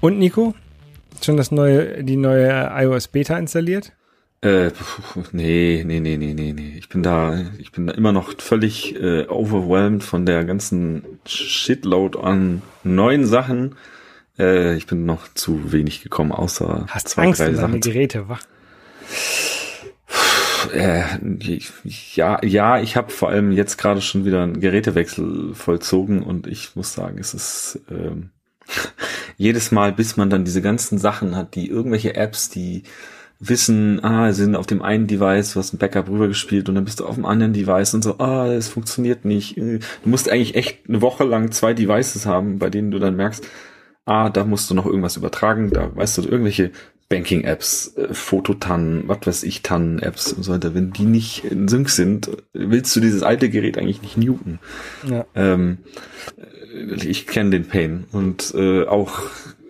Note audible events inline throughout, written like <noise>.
Und Nico? Schon das neue, die neue iOS Beta installiert? Äh, nee, nee, nee, nee, nee, nee. Ich bin da, ich bin da immer noch völlig äh, overwhelmed von der ganzen Shitload an neuen Sachen. Äh, ich bin noch zu wenig gekommen, außer Hast zwei, Angst drei um Sachen. Geräte, wach? Äh, ja, ja, ich habe vor allem jetzt gerade schon wieder einen Gerätewechsel vollzogen und ich muss sagen, es ist ähm, <laughs> jedes Mal, bis man dann diese ganzen Sachen hat, die irgendwelche Apps, die wissen, ah, sie sind auf dem einen Device, du hast ein Backup rübergespielt und dann bist du auf dem anderen Device und so, ah, es funktioniert nicht. Du musst eigentlich echt eine Woche lang zwei Devices haben, bei denen du dann merkst, ah, da musst du noch irgendwas übertragen, da weißt du, irgendwelche Banking-Apps, äh, Fototannen, was weiß ich, Tannen-Apps und so weiter, wenn die nicht in Sync sind, willst du dieses alte Gerät eigentlich nicht newten. Ja. Ähm, ich kenne den Pain und äh, auch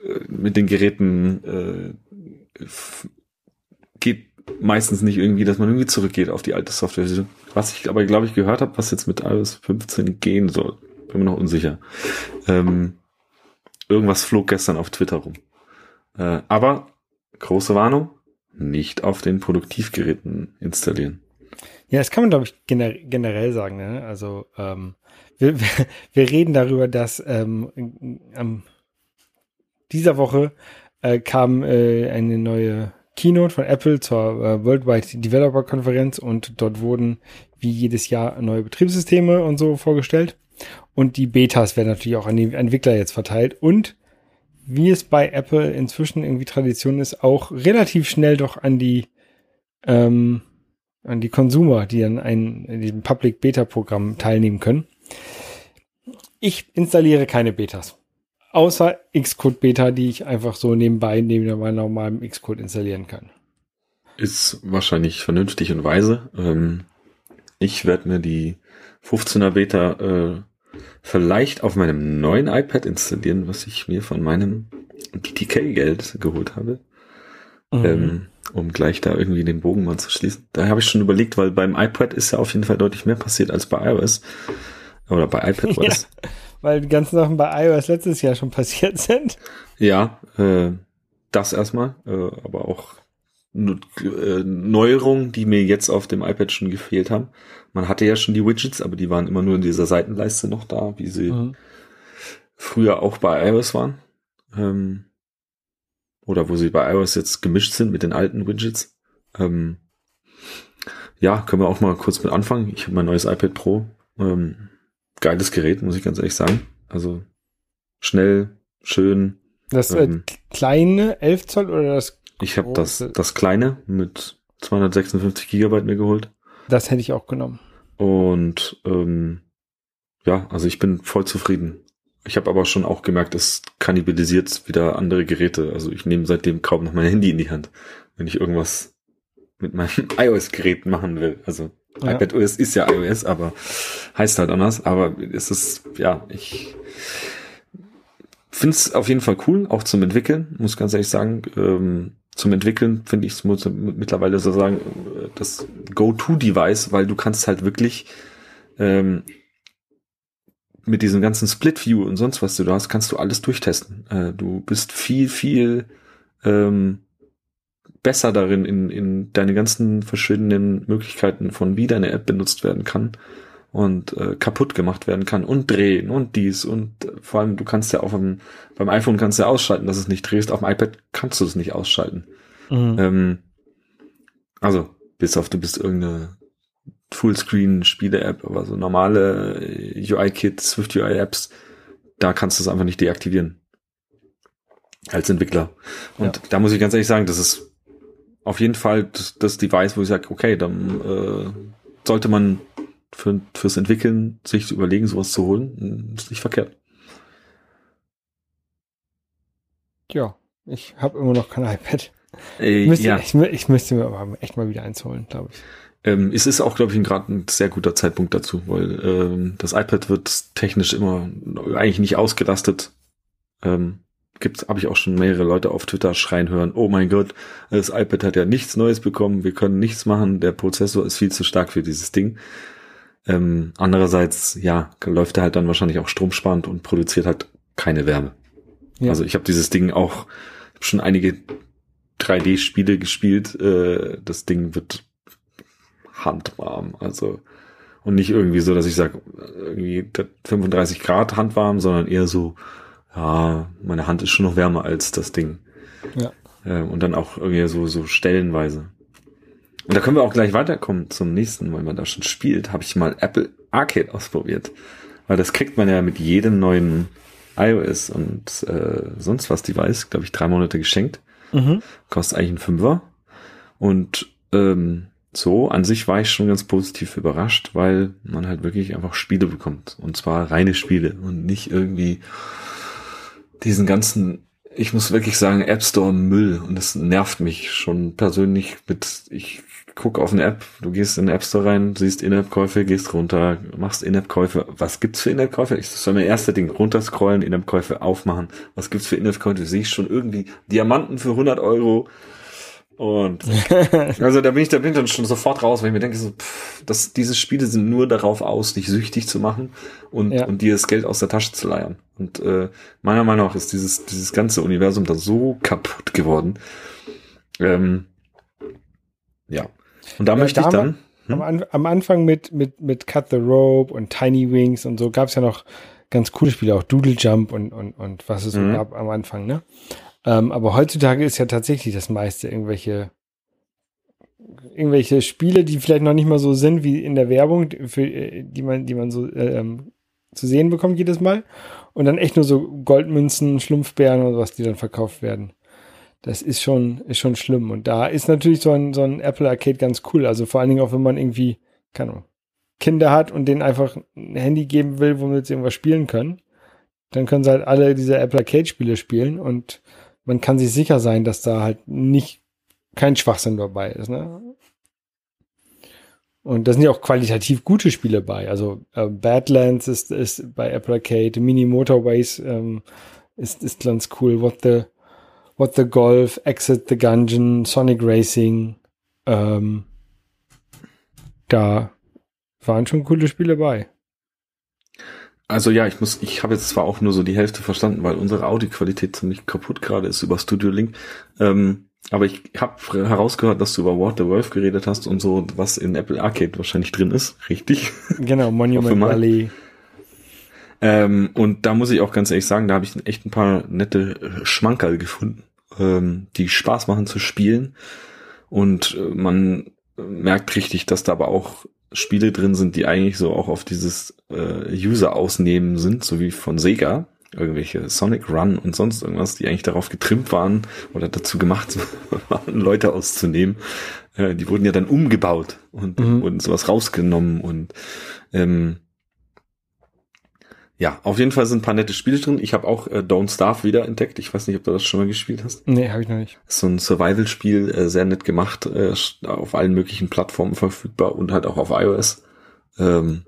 äh, mit den Geräten äh, geht meistens nicht irgendwie, dass man irgendwie zurückgeht auf die alte Software. Was ich aber, glaube ich, gehört habe, was jetzt mit iOS 15 gehen soll. Bin mir noch unsicher. Ähm, irgendwas flog gestern auf Twitter rum. Äh, aber, große Warnung, nicht auf den Produktivgeräten installieren. Ja, das kann man, glaube ich, gener generell sagen. Ne? Also ähm, wir, <laughs> wir reden darüber, dass ähm, ähm, dieser Woche äh, kam äh, eine neue Keynote von Apple zur äh, Worldwide Developer Konferenz und dort wurden wie jedes Jahr neue Betriebssysteme und so vorgestellt. Und die Betas werden natürlich auch an die Entwickler jetzt verteilt. Und wie es bei Apple inzwischen irgendwie Tradition ist, auch relativ schnell doch an die ähm, an die Consumer, die dann ein, in diesem Public Beta Programm teilnehmen können. Ich installiere keine Betas. Außer Xcode Beta, die ich einfach so nebenbei neben meinem normalen Xcode installieren kann. Ist wahrscheinlich vernünftig und weise. Ähm, ich werde mir die 15er Beta äh, vielleicht auf meinem neuen iPad installieren, was ich mir von meinem BTK-Geld geholt habe. Mhm. Ähm, um gleich da irgendwie den Bogen mal zu schließen. Da habe ich schon überlegt, weil beim iPad ist ja auf jeden Fall deutlich mehr passiert als bei iOS. Oder bei iPadOS. Ja weil die ganzen Sachen bei iOS letztes Jahr schon passiert sind. Ja, äh, das erstmal, äh, aber auch äh, Neuerungen, die mir jetzt auf dem iPad schon gefehlt haben. Man hatte ja schon die Widgets, aber die waren immer nur in dieser Seitenleiste noch da, wie sie mhm. früher auch bei iOS waren. Ähm, oder wo sie bei iOS jetzt gemischt sind mit den alten Widgets. Ähm, ja, können wir auch mal kurz mit anfangen. Ich habe mein neues iPad Pro. Ähm, geiles Gerät, muss ich ganz ehrlich sagen. Also schnell, schön. Das äh, ähm, kleine 11 Zoll oder das? Ich habe das, das kleine mit 256 Gigabyte mir geholt. Das hätte ich auch genommen. Und ähm, ja, also ich bin voll zufrieden. Ich habe aber schon auch gemerkt, es kannibalisiert wieder andere Geräte. Also ich nehme seitdem kaum noch mein Handy in die Hand, wenn ich irgendwas mit meinem <laughs> iOS-Gerät machen will. Also ja. iPadOS ist ja iOS, aber heißt halt anders. Aber es ist, ja, ich finde es auf jeden Fall cool, auch zum Entwickeln, muss ganz ehrlich sagen. Ähm, zum Entwickeln finde ich es mittlerweile so sagen, das Go-To-Device, weil du kannst halt wirklich ähm, mit diesem ganzen Split-View und sonst was du da hast, kannst du alles durchtesten. Äh, du bist viel, viel ähm, besser darin, in, in deine ganzen verschiedenen Möglichkeiten von wie deine App benutzt werden kann und äh, kaputt gemacht werden kann und drehen und dies und äh, vor allem du kannst ja auch beim, beim iPhone kannst du ja ausschalten, dass es nicht drehst, auf dem iPad kannst du es nicht ausschalten. Mhm. Ähm, also, bis auf du bist irgendeine Fullscreen-Spiele-App, aber so normale äh, UI-Kit, Swift-UI-Apps, da kannst du es einfach nicht deaktivieren. Als Entwickler. Und ja. da muss ich ganz ehrlich sagen, das ist auf jeden Fall das, das Device, wo ich sage, okay, dann äh, sollte man für, fürs Entwickeln sich überlegen, sowas zu holen. Hm, ist nicht verkehrt. Ja, ich habe immer noch kein <laughs> iPad. Äh, müsste, ja. ich, ich, müsste mir aber echt mal wieder eins holen, glaube ich. Ähm, es ist auch, glaube ich, gerade ein sehr guter Zeitpunkt dazu, weil ähm, das iPad wird technisch immer eigentlich nicht ausgelastet. Ähm, gibt, habe ich auch schon mehrere Leute auf Twitter schreien hören, oh mein Gott, das iPad hat ja nichts Neues bekommen, wir können nichts machen, der Prozessor ist viel zu stark für dieses Ding. Ähm, andererseits, ja, läuft er halt dann wahrscheinlich auch stromsparend und produziert halt keine Wärme. Ja. Also ich habe dieses Ding auch schon einige 3D-Spiele gespielt. Äh, das Ding wird handwarm. Also und nicht irgendwie so, dass ich sage, irgendwie 35 Grad handwarm, sondern eher so, ja, meine Hand ist schon noch wärmer als das Ding. Ja. Äh, und dann auch irgendwie so, so stellenweise. Und da können wir auch gleich weiterkommen zum nächsten, weil man da schon spielt, habe ich mal Apple Arcade ausprobiert. Weil das kriegt man ja mit jedem neuen iOS und äh, sonst was Device, glaube ich, drei Monate geschenkt. Mhm. Kostet eigentlich ein Fünfer. Und ähm, so, an sich war ich schon ganz positiv überrascht, weil man halt wirklich einfach Spiele bekommt. Und zwar reine Spiele und nicht irgendwie diesen ganzen, ich muss wirklich sagen, App Store Müll. Und das nervt mich schon persönlich mit, ich guck auf eine App, du gehst in den App Store rein, siehst In-App-Käufe, gehst runter, machst In-App-Käufe. Was gibt's für In-App-Käufe? Das ist so mein erster Ding. Runterscrollen, In-App-Käufe aufmachen. Was gibt's für In-App-Käufe? Sehe ich schon irgendwie Diamanten für 100 Euro. Und <laughs> also da bin ich, da bin ich dann schon sofort raus, weil ich mir denke, so, pff, dass diese Spiele sind nur darauf aus, dich süchtig zu machen und, ja. und dir das Geld aus der Tasche zu leiern. Und äh, meiner Meinung nach ist dieses, dieses ganze Universum da so kaputt geworden. Ähm, ja. Und da ja, möchte ich dann. Hm? Am, am, Anfang mit, mit, mit Cut the Rope und Tiny Wings und so gab es ja noch ganz coole Spiele, auch Doodle Jump und, und, und was es so mhm. gab am Anfang, ne? Ähm, aber heutzutage ist ja tatsächlich das meiste irgendwelche irgendwelche Spiele, die vielleicht noch nicht mal so sind wie in der Werbung, für, äh, die man, die man so äh, ähm, zu sehen bekommt jedes Mal. Und dann echt nur so Goldmünzen, Schlumpfbären oder was, die dann verkauft werden. Das ist schon, ist schon schlimm. Und da ist natürlich so ein, so ein Apple Arcade ganz cool. Also vor allen Dingen auch, wenn man irgendwie, keine Ahnung, Kinder hat und denen einfach ein Handy geben will, womit sie irgendwas spielen können. Dann können sie halt alle diese Apple Arcade Spiele spielen und man kann sich sicher sein, dass da halt nicht kein Schwachsinn dabei ist. Ne? Und da sind ja auch qualitativ gute Spiele bei. Also äh, Badlands ist, ist bei Apple Arcade, Mini Motorways ähm, ist, ist ganz cool. What the, What the Golf, Exit the Gungeon, Sonic Racing. Ähm, da waren schon coole Spiele bei. Also ja, ich muss, ich habe jetzt zwar auch nur so die Hälfte verstanden, weil unsere Audioqualität ziemlich kaputt gerade ist über Studio Link. Ähm, aber ich habe herausgehört, dass du über What the Wolf geredet hast und so, was in Apple Arcade wahrscheinlich drin ist, richtig? Genau, <laughs> Monument Valley. Ähm, und da muss ich auch ganz ehrlich sagen, da habe ich echt ein paar nette Schmankerl gefunden, ähm, die Spaß machen zu spielen. Und äh, man merkt richtig, dass da aber auch Spiele drin sind, die eigentlich so auch auf dieses äh, User ausnehmen sind, so wie von Sega, irgendwelche Sonic Run und sonst irgendwas, die eigentlich darauf getrimmt waren oder dazu gemacht <laughs> waren, Leute auszunehmen. Äh, die wurden ja dann umgebaut und mhm. wurden sowas rausgenommen und ähm, ja, auf jeden Fall sind ein paar nette Spiele drin. Ich habe auch äh, Don't Starve wieder entdeckt. Ich weiß nicht, ob du das schon mal gespielt hast. Nee, habe ich noch nicht. So ein Survival-Spiel, äh, sehr nett gemacht, äh, auf allen möglichen Plattformen verfügbar und halt auch auf iOS. Ähm,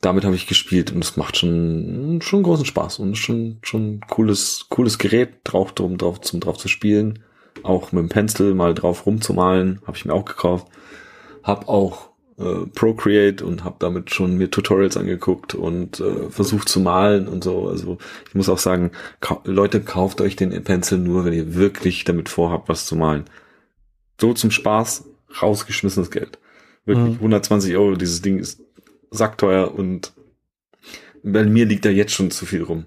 damit habe ich gespielt und es macht schon schon großen Spaß und schon schon cooles cooles Gerät drauf drum drauf zum drauf zu spielen, auch mit dem Pencil mal drauf rumzumalen, habe ich mir auch gekauft. Hab auch äh, Procreate und habe damit schon mir Tutorials angeguckt und äh, versucht zu malen und so. Also ich muss auch sagen, ka Leute, kauft euch den Pencil nur, wenn ihr wirklich damit vorhabt, was zu malen. So zum Spaß, rausgeschmissenes Geld. Wirklich mhm. 120 Euro, dieses Ding ist sackteuer und bei mir liegt da jetzt schon zu viel rum.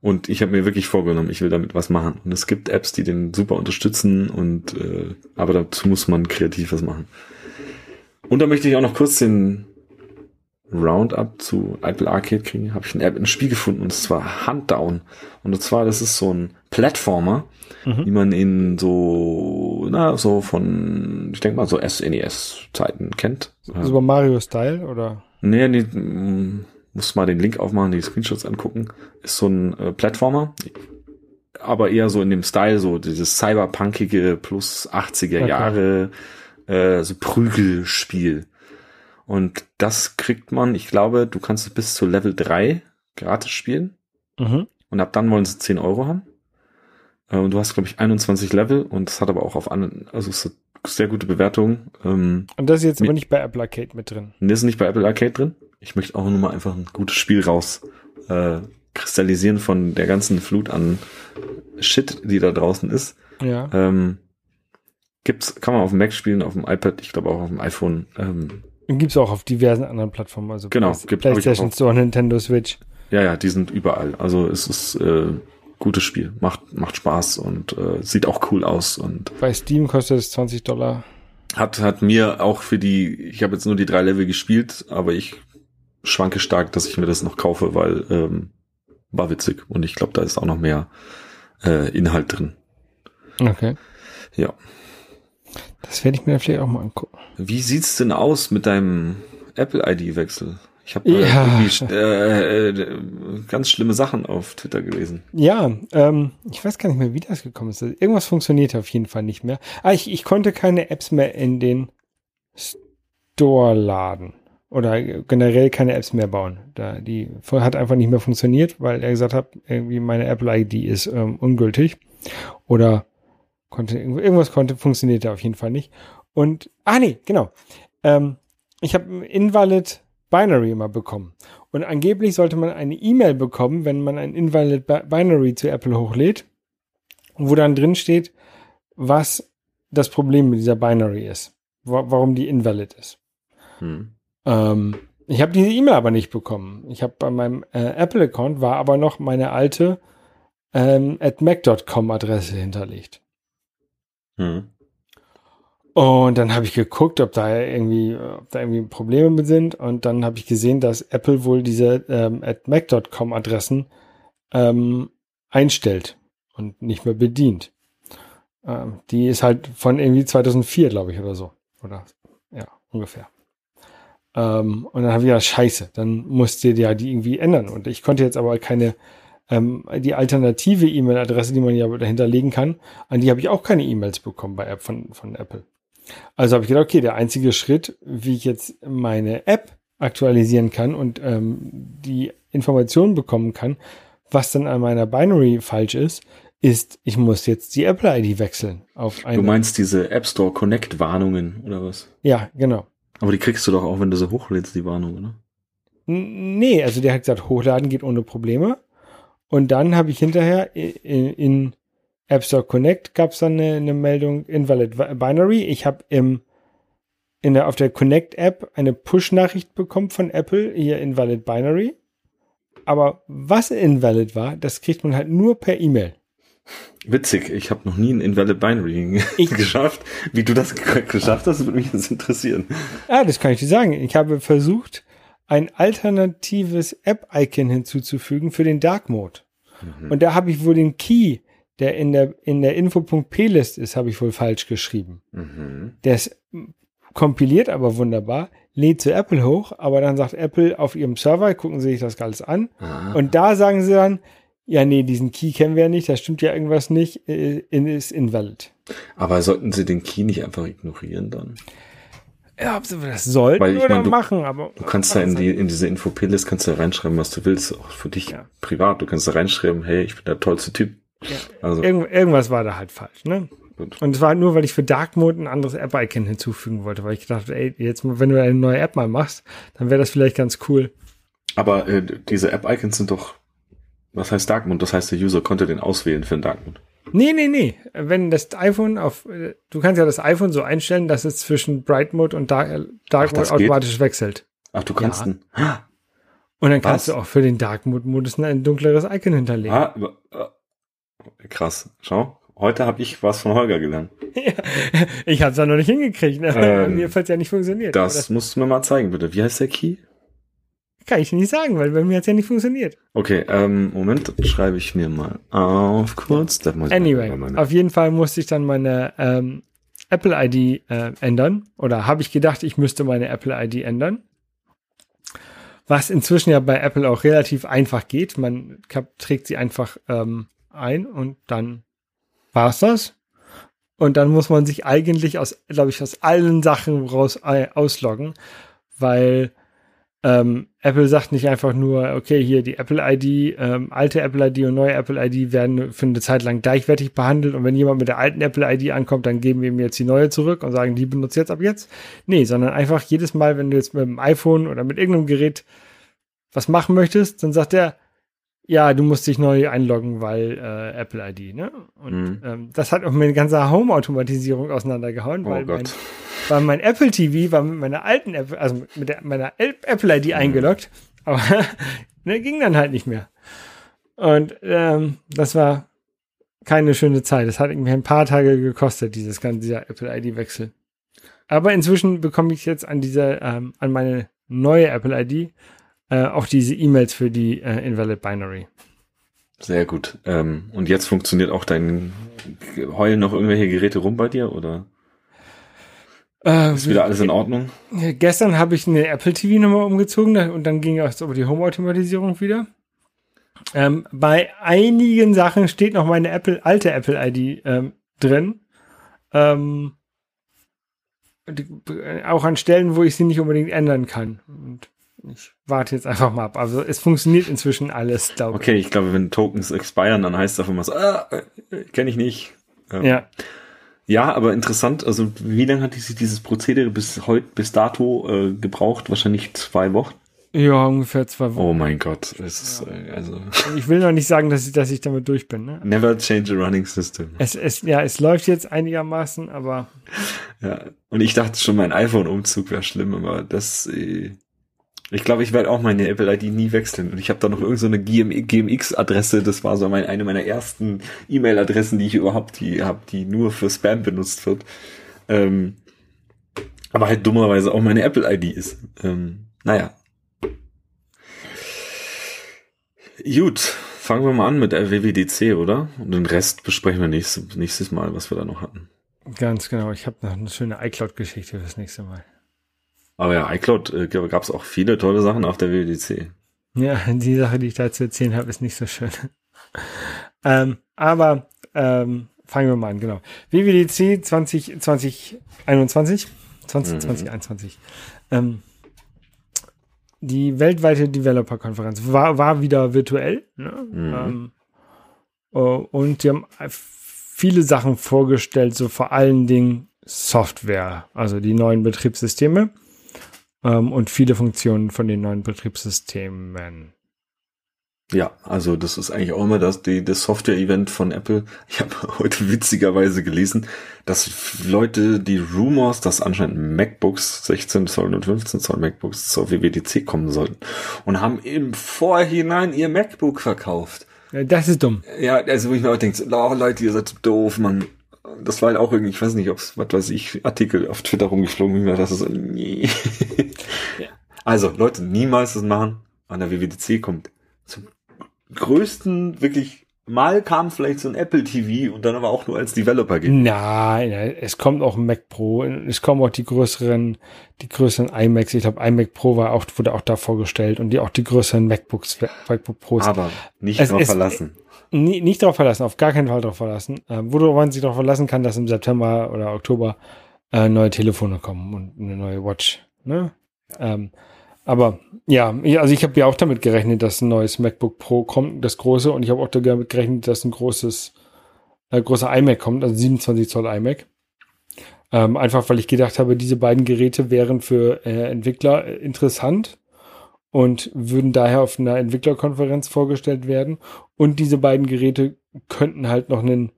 Und ich habe mir wirklich vorgenommen, ich will damit was machen. Und es gibt Apps, die den super unterstützen und äh, aber dazu muss man kreativ was machen. Und da möchte ich auch noch kurz den Roundup zu Apple Arcade kriegen. Habe ich ein App ein Spiel gefunden und zwar Huntdown. Und zwar, das ist so ein Plattformer, mhm. wie man ihn so, na, so von, ich denke mal, so SNES-Zeiten kennt. Super Mario Style oder? Nee, nee, muss mal den Link aufmachen, die Screenshots angucken. Ist so ein äh, Plattformer, aber eher so in dem Style, so dieses cyberpunkige plus 80er okay. Jahre äh, so Prügelspiel. Und das kriegt man, ich glaube, du kannst es bis zu Level 3 gratis spielen. Mhm. Und ab dann wollen sie 10 Euro haben. Äh, und du hast, glaube ich, 21 Level und das hat aber auch auf anderen, also hat sehr gute Bewertungen. Ähm, und das ist jetzt aber nicht bei Apple Arcade mit drin. Das ist nicht bei Apple Arcade drin. Ich möchte auch nur mal einfach ein gutes Spiel raus äh, Kristallisieren von der ganzen Flut an Shit, die da draußen ist. Ja. Ähm, gibt's, kann man auf dem Mac spielen, auf dem iPad, ich glaube auch auf dem iPhone. Ähm, Gibt es auch auf diversen anderen Plattformen, also Genau, Play- gibt- PlayStation. Store, Nintendo Switch. ja, ja, die sind überall. Also es ist äh, gutes Spiel, macht macht Spaß und äh, sieht auch cool aus und Bei Steam kostet es 20 Dollar. hat hat mir auch für die, ich habe jetzt nur die drei Level gespielt, aber ich schwanke stark, dass ich mir das noch kaufe, weil ähm, war witzig und ich glaube, da ist auch noch mehr äh, Inhalt drin. Okay. Ja. Das werde ich mir vielleicht auch mal angucken. Wie sieht's denn aus mit deinem Apple ID-Wechsel? Ich habe Ja. irgendwie äh, äh, ganz schlimme Sachen auf Twitter gelesen. Ja, ähm, ich weiß gar nicht mehr, wie das gekommen ist. Irgendwas funktioniert auf jeden Fall nicht mehr. Ah, ich, ich konnte keine Apps mehr in den Store laden. Oder generell keine Apps mehr bauen. Da, die hat einfach nicht mehr funktioniert, weil er gesagt hat, irgendwie meine Apple ID ist ähm, ungültig. Oder konnte irgendwas konnte, funktionierte auf jeden Fall nicht. Und, ah nee, genau. Ähm, ich habe Invalid Binary immer bekommen. Und angeblich sollte man eine E-Mail bekommen, wenn man ein Invalid Bi- Binary zu Apple hochlädt, wo dann drin steht, was das Problem mit dieser Binary ist, wa warum die invalid ist. Hm. Ähm, ich habe diese E-Mail aber nicht bekommen. Ich habe bei meinem äh, Apple-Account war aber noch meine alte ähm, at mac.com Adresse hinterlegt. Hm. Und dann habe ich geguckt, ob da irgendwie, ob da irgendwie Probleme mit sind. Und dann habe ich gesehen, dass Apple wohl diese ähm, at mac.com Adressen ähm, einstellt und nicht mehr bedient. Ähm, die ist halt von irgendwie 2004, glaube ich, oder so. Oder ja, ungefähr. Ähm, und dann habe ich gedacht, scheiße, dann musste ja die irgendwie ändern. Und ich konnte jetzt aber keine, ähm, die alternative E-Mail-Adresse, die man ja dahinterlegen kann, an die habe ich auch keine E-Mails bekommen bei App von, von Apple. Also habe ich gedacht, okay, der einzige Schritt, wie ich jetzt meine App aktualisieren kann und ähm, die Informationen bekommen kann, was dann an meiner Binary falsch ist, ist, ich muss jetzt die Apple-ID wechseln auf eine. Du meinst diese App Store Connect Warnungen oder was? ja, genau. Aber die kriegst du doch auch, wenn du sie hochlädst, die Warnungen, ne? N- Nee, also der hat gesagt, hochladen geht ohne Probleme. Und dann habe ich hinterher in, in App Store Connect gab es dann eine, eine Meldung Invalid Binary. Ich habe im in der auf der Connect App eine Push-Nachricht bekommen von Apple hier Invalid Binary. Aber was invalid war, das kriegt man halt nur per E-Mail. Witzig, ich habe noch nie ein Invalid Binary <laughs> Ich- geschafft. Wie du das ge- geschafft hast, würde mich jetzt interessieren. Ah, das kann ich dir sagen. Ich habe versucht, ein alternatives App-Icon hinzuzufügen für den Dark Mode. Und da habe ich wohl den Key, der in der, in der Info.plist ist, habe ich wohl falsch geschrieben. Mhm. Der ist kompiliert aber wunderbar, lädt zu Apple hoch, aber dann sagt Apple auf ihrem Server, gucken Sie sich das alles an. Ah. Und da sagen sie dann, ja, nee, diesen Key kennen wir ja nicht, da stimmt ja irgendwas nicht, äh, ist invalid. Aber sollten sie den Key nicht einfach ignorieren dann? Ja, ob sie das sollten Weil ich oder mein, du- machen, aber. Du kannst da in die in diese Info-Playlist kannst du reinschreiben, was du willst, auch für dich Ja. privat. Du kannst da reinschreiben, hey, ich bin der tollste Typ. Ja. Also Irgend, irgendwas war da halt falsch, ne? gut. Und es war nur, weil ich für Dark Mode ein anderes App-Icon hinzufügen wollte, weil ich dachte, ey, jetzt, wenn du eine neue App mal machst, dann wäre das vielleicht ganz cool. Aber äh, diese App-Icons sind doch, was heißt Dark Mode? Das heißt, der User konnte den auswählen für den Dark Mode. Nee, nee, nee. Wenn das iPhone auf, äh, du kannst ja das iPhone so einstellen, dass es zwischen Bright Mode und Dark, äh, Dark Ach, Mode geht? automatisch wechselt. Ach, du kannst Ja. einen. Und dann Was? kannst du auch für den Dark Mode Modus ein dunkleres Icon hinterlegen. Ah, äh, krass. Schau, heute habe ich was von Holger gelernt. <laughs> Ich habe es ja noch nicht hingekriegt, ne? Ähm, Mir hat ja nicht funktioniert. Aber Das musst du mir mal zeigen, bitte. Wie heißt der Key? kann ich nicht sagen, weil bei mir hat es ja nicht funktioniert. Okay, ähm, Moment, das schreibe ich mir mal auf kurz. Das Anyway, meine- auf jeden Fall musste ich dann meine ähm, Apple ID äh, ändern. Oder habe ich gedacht, ich müsste meine Apple ID ändern. Was inzwischen ja bei Apple auch relativ einfach geht. Man trägt sie einfach ähm, ein und dann war's das. Und dann muss man sich eigentlich aus, glaube ich, aus allen Sachen raus ausloggen, weil ähm, Apple sagt nicht einfach nur, okay, hier die Apple ID, ähm, alte Apple ID und neue Apple ID werden für eine Zeit lang gleichwertig behandelt und wenn jemand mit der alten Apple ID ankommt, dann geben wir ihm jetzt die neue zurück und sagen, die benutzt jetzt ab jetzt. Nee, sondern einfach jedes Mal, wenn du jetzt mit dem iPhone oder mit irgendeinem Gerät was machen möchtest, dann sagt er, ja, du musst dich neu einloggen, weil äh, Apple ID, ne? Und mhm. ähm, das hat auch meine ganze Home-Automatisierung auseinandergehauen, oh weil, mein, weil mein Apple TV war mit meiner alten Apple, also mit der, meiner Apple ID mhm. eingeloggt, aber <laughs> ne, ging dann halt nicht mehr. Und ähm, das war keine schöne Zeit. Das hat irgendwie ein paar Tage gekostet, dieses ganze dieser Apple ID-Wechsel. Aber inzwischen bekomme ich jetzt an dieser, ähm, an meine neue Apple ID äh, auch diese E-Mails für die äh, Invalid Binary. Sehr gut. Ähm, und jetzt funktioniert auch dein heulen noch irgendwelche Geräte rum bei dir oder? Äh, ist wieder alles in Ordnung? Gestern habe ich eine Apple TV nochmal umgezogen und dann ging es über die Home-Automatisierung wieder. Ähm, bei einigen Sachen steht noch meine Apple, alte Apple ID ähm, drin. Ähm, die, auch an Stellen, wo ich sie nicht unbedingt ändern kann. Und ich warte jetzt einfach mal ab. Also es funktioniert inzwischen alles, glaube ich. Okay, ich glaube, wenn Tokens expiren, dann heißt es einfach mal so, ah, äh, kenne ich nicht. Ähm, ja. Ja, aber interessant, also wie lange hat sich dieses Prozedere bis heute, bis dato äh, gebraucht? Wahrscheinlich zwei Wochen. Ja, ungefähr zwei Wochen. Oh mein Gott, es ist, ja. also. Ich will noch nicht sagen, dass ich, dass ich damit durch bin. Ne? Never change a running system. Es, es, ja, es läuft jetzt einigermaßen, aber. Ja, und ich dachte schon, mein iPhone-Umzug wäre schlimm, aber das, äh, ich glaube, ich werde auch meine Apple ID nie wechseln. Und ich habe da noch irgendeine so GMX-Adresse. Das war so mein, eine meiner ersten E-Mail-Adressen, die ich überhaupt die habe, die nur für Spam benutzt wird. Ähm, aber halt dummerweise auch meine Apple ID ist. Ähm, naja. Gut, fangen wir mal an mit WWDC, oder? Und den Rest besprechen wir nächstes, nächstes Mal, was wir da noch hatten. Ganz genau. Ich habe noch eine schöne iCloud-Geschichte fürs nächste Mal. Aber ja, iCloud äh, gab es auch viele tolle Sachen auf der WWDC. Ja, <laughs> die Sache, die ich da zu erzählen habe, ist nicht so schön. <laughs> ähm, aber ähm, fangen wir mal an, genau. WWDC 20, 2021, 20, mhm. 2021. Ähm, die weltweite Developer-Konferenz war, war wieder virtuell. Ne? Mhm. Ähm, oh, und die haben viele Sachen vorgestellt, so vor allen Dingen Software, also die neuen Betriebssysteme ähm, und viele Funktionen von den neuen Betriebssystemen. Ja, also das ist eigentlich auch immer das, die, das Software-Event von Apple. Ich habe <laughs> heute witzigerweise gelesen, dass Leute die Rumors, dass anscheinend MacBooks 16 Zoll und 15 Zoll MacBooks zur WWDC kommen sollten und haben im Vorhinein ihr MacBook verkauft. Ja, das ist dumm. Ja, also wo ich mir auch denke, oh, Leute, ihr seid doof, man das war halt auch irgendwie, ich weiß nicht, ob es, was weiß ich, Artikel auf Twitter rumgeflogen ist, das ist so, nee. ja. Also, Leute, niemals das machen. An der WWDC kommt zum größten, wirklich, mal kam vielleicht so ein Apple TV und dann aber auch nur als Developer geht. Nein, es kommt auch ein Mac Pro, es kommen auch die größeren, die größeren iMacs. Ich glaube, iMac Pro war auch, wurde auch da vorgestellt und die auch die größeren MacBooks, MacBook Pros. Aber nicht es, es, verlassen nie, nicht darauf verlassen, auf gar keinen Fall darauf verlassen. Äh, wo man sich darauf verlassen kann, dass im September oder Oktober äh, neue Telefone kommen und eine neue Watch. Ne? Ähm, aber ja, also ich habe ja auch damit gerechnet, dass ein neues MacBook Pro kommt, das große, und ich habe auch damit gerechnet, dass ein großes, äh, großer iMac kommt, also 27 Zoll iMac. Ähm, einfach weil ich gedacht habe, diese beiden Geräte wären für äh, Entwickler interessant und würden daher auf einer Entwicklerkonferenz vorgestellt werden. Und diese beiden Geräte könnten halt noch einen,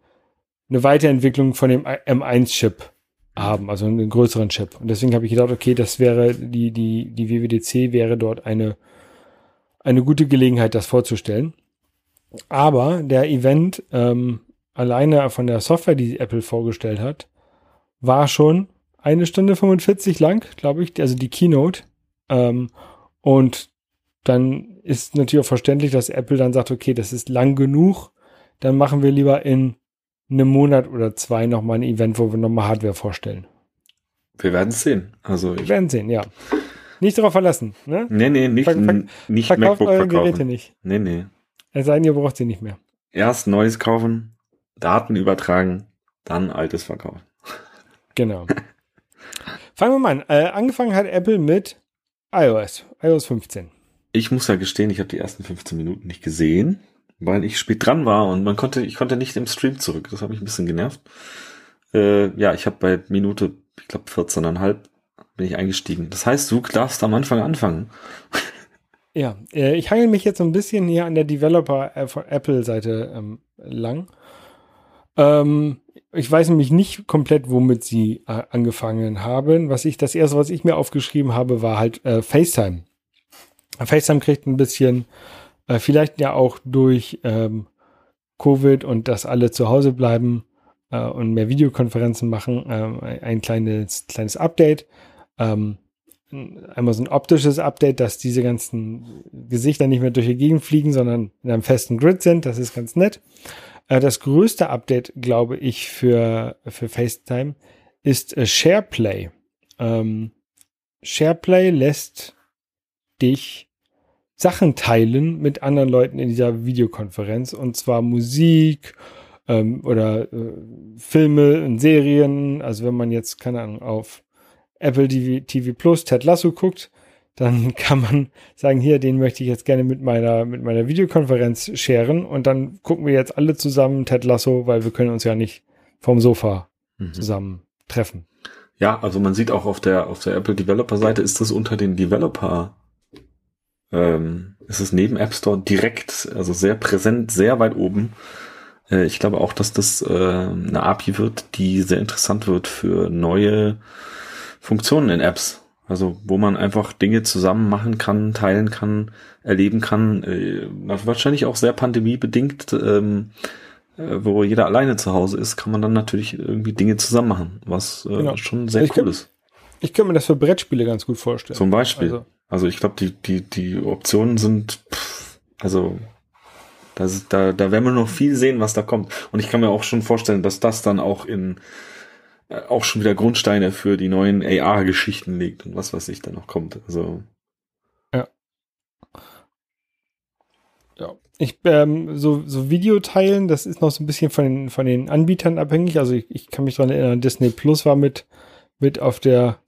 eine Weiterentwicklung von dem M1-Chip haben, also einen größeren Chip. Und deswegen habe ich gedacht, okay, das wäre die, die, die WWDC wäre dort eine, eine gute Gelegenheit, das vorzustellen. Aber der Event ähm, alleine von der Software, die Apple vorgestellt hat, war schon eine Stunde 45 lang, glaube ich, also die Keynote. Ähm, und dann ist natürlich auch verständlich, dass Apple dann sagt, okay, das ist lang genug, dann machen wir lieber in einem Monat oder zwei nochmal ein Event, wo wir nochmal Hardware vorstellen. Wir werden es sehen. Also wir werden sehen, ja. Nicht darauf verlassen, ne? Nee, nee, nicht, ver ver nicht verkauft MacBook eure verkaufen. Geräte nicht. Nee, nee. Es sei denn, ihr braucht sie nicht mehr. Erst Neues kaufen, Daten übertragen, dann Altes verkaufen. Genau. <laughs> Fangen wir mal an. Äh, angefangen hat Apple mit iOS, iOS 15. Ich muss ja gestehen, ich habe die ersten 15 Minuten nicht gesehen, weil ich spät dran war und man konnte, ich konnte nicht im Stream zurück. Das hat mich ein bisschen genervt. Äh, ja, ich habe bei Minute, ich glaube 14,5 bin ich eingestiegen. Das heißt, du darfst am Anfang anfangen. Ja, äh, ich hangel mich jetzt so ein bisschen hier an der Developer Apple-Seite ähm, lang. Ähm, ich weiß nämlich nicht komplett, womit sie äh, angefangen haben. Was ich, das erste, was ich mir aufgeschrieben habe, war halt äh, FaceTime. FaceTime kriegt ein bisschen, äh, vielleicht ja auch durch ähm, Covid und dass alle zu Hause bleiben äh, und mehr Videokonferenzen machen, äh, ein kleines, kleines Update. Ähm, einmal so ein optisches Update, dass diese ganzen Gesichter nicht mehr durch die Gegend fliegen, sondern in einem festen Grid sind. Das ist ganz nett. Äh, das größte Update, glaube ich, für, für FaceTime ist äh, SharePlay. Ähm, SharePlay lässt dich Sachen teilen mit anderen Leuten in dieser Videokonferenz und zwar Musik ähm, oder äh, Filme und Serien. Also wenn man jetzt, keine Ahnung, auf Apple TV, TV Plus Ted Lasso guckt, dann kann man sagen, hier, den möchte ich jetzt gerne mit meiner, mit meiner Videokonferenz scheren und dann gucken wir jetzt alle zusammen Ted Lasso, weil wir können uns ja nicht vom Sofa mhm. zusammen treffen. Ja, also man sieht auch auf der, auf der Apple Developer Seite ist das unter den Developer ähm, ist es neben App Store direkt, also sehr präsent, sehr weit oben. Äh, ich glaube auch, dass das äh, eine API wird, die sehr interessant wird für neue Funktionen in Apps. Also wo man einfach Dinge zusammen machen kann, teilen kann, erleben kann. Äh, wahrscheinlich auch sehr pandemiebedingt, ähm, äh, wo jeder alleine zu Hause ist, kann man dann natürlich irgendwie Dinge zusammen machen, was äh, genau. schon sehr ich cool kann, ist. Ich könnte mir das für Brettspiele ganz gut vorstellen. Zum Beispiel. Also, also ich glaube, die, die, die Optionen sind, pff, also das, da, da werden wir noch viel sehen, was da kommt. Und ich kann mir auch schon vorstellen, dass das dann auch in auch schon wieder Grundsteine für die neuen AR-Geschichten legt und was weiß ich da noch kommt. Also ja. Ja. Ich, ähm, so, so Videoteilen, das ist noch so ein bisschen von den, von den Anbietern abhängig. Also ich, ich kann mich daran erinnern, Disney Plus war mit, mit auf der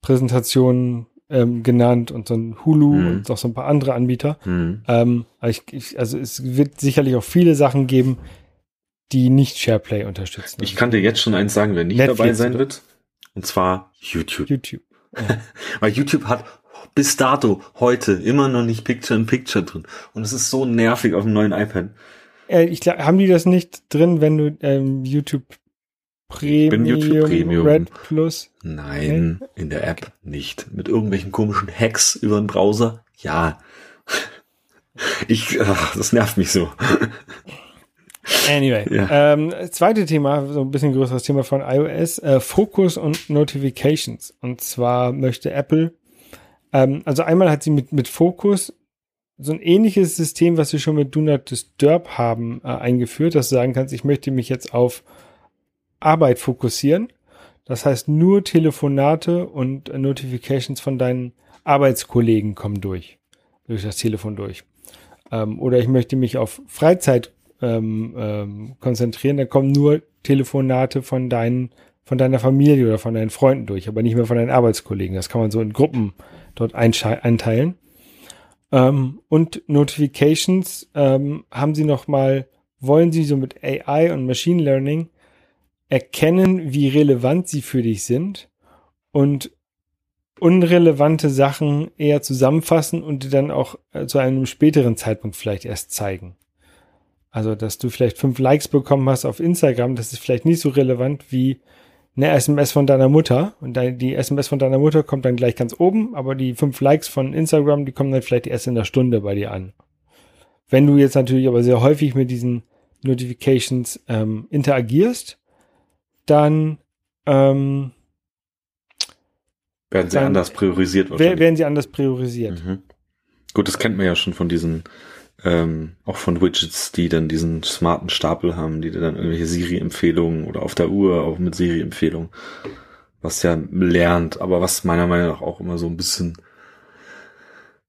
Präsentation ähm, genannt und so ein Hulu mhm. und noch so ein paar andere Anbieter. Mhm. Ähm, ich, ich, also es wird sicherlich auch viele Sachen geben, die nicht SharePlay unterstützen. Ich kann dir jetzt schon eins sagen, wer nicht Netflix dabei sein wird. Und zwar YouTube. YouTube. <laughs> Ja. Weil YouTube hat bis dato heute immer noch nicht Picture in Picture drin. Und es ist so nervig auf dem neuen iPad. Äh, ich glaub, haben die das nicht drin, wenn du ähm, YouTube Premium, YouTube Premium. Red Plus? Nein, okay. in der App nicht. Mit irgendwelchen komischen Hacks über den Browser? Ja. <laughs> Ich, ach, das nervt mich so. <laughs> Anyway, ja. ähm, zweite Thema, so ein bisschen größeres Thema von iOS, äh, Fokus und Notifications. Und zwar möchte Apple, ähm, also einmal hat sie mit, mit Fokus so ein ähnliches System, was wir schon mit Do Not Disturb haben, äh, eingeführt, dass du sagen kannst, ich möchte mich jetzt auf Arbeit fokussieren. Das heißt, nur Telefonate und äh, Notifications von deinen Arbeitskollegen kommen durch, durch das Telefon durch. Ähm, oder ich möchte mich auf Freizeit ähm, ähm, konzentrieren, da kommen nur Telefonate von deinen, von deiner Familie oder von deinen Freunden durch, aber nicht mehr von deinen Arbeitskollegen. Das kann man so in Gruppen dort einteilen. Ähm, und Notifications ähm, haben sie noch mal, wollen sie so mit AI und Machine Learning erkennen, wie relevant sie für dich sind und unrelevante Sachen eher zusammenfassen und dir dann auch äh, zu einem späteren Zeitpunkt vielleicht erst zeigen. Also, dass du vielleicht fünf Likes bekommen hast auf Instagram, das ist vielleicht nicht so relevant wie eine SMS von deiner Mutter. Und die SMS von deiner Mutter kommt dann gleich ganz oben, aber die fünf Likes von Instagram, die kommen dann vielleicht erst in der Stunde bei dir an. Wenn du jetzt natürlich aber sehr häufig mit diesen Notifications ähm, interagierst, dann ähm, werden sie dann anders priorisiert. Werden sie anders priorisiert. Mhm. Gut, das kennt man ja schon von diesen ähm, auch von Widgets, die dann diesen smarten Stapel haben, die dann irgendwelche Siri-Empfehlungen oder auf der Uhr auch mit Siri-Empfehlungen, was ja lernt, aber was meiner Meinung nach auch immer so ein bisschen,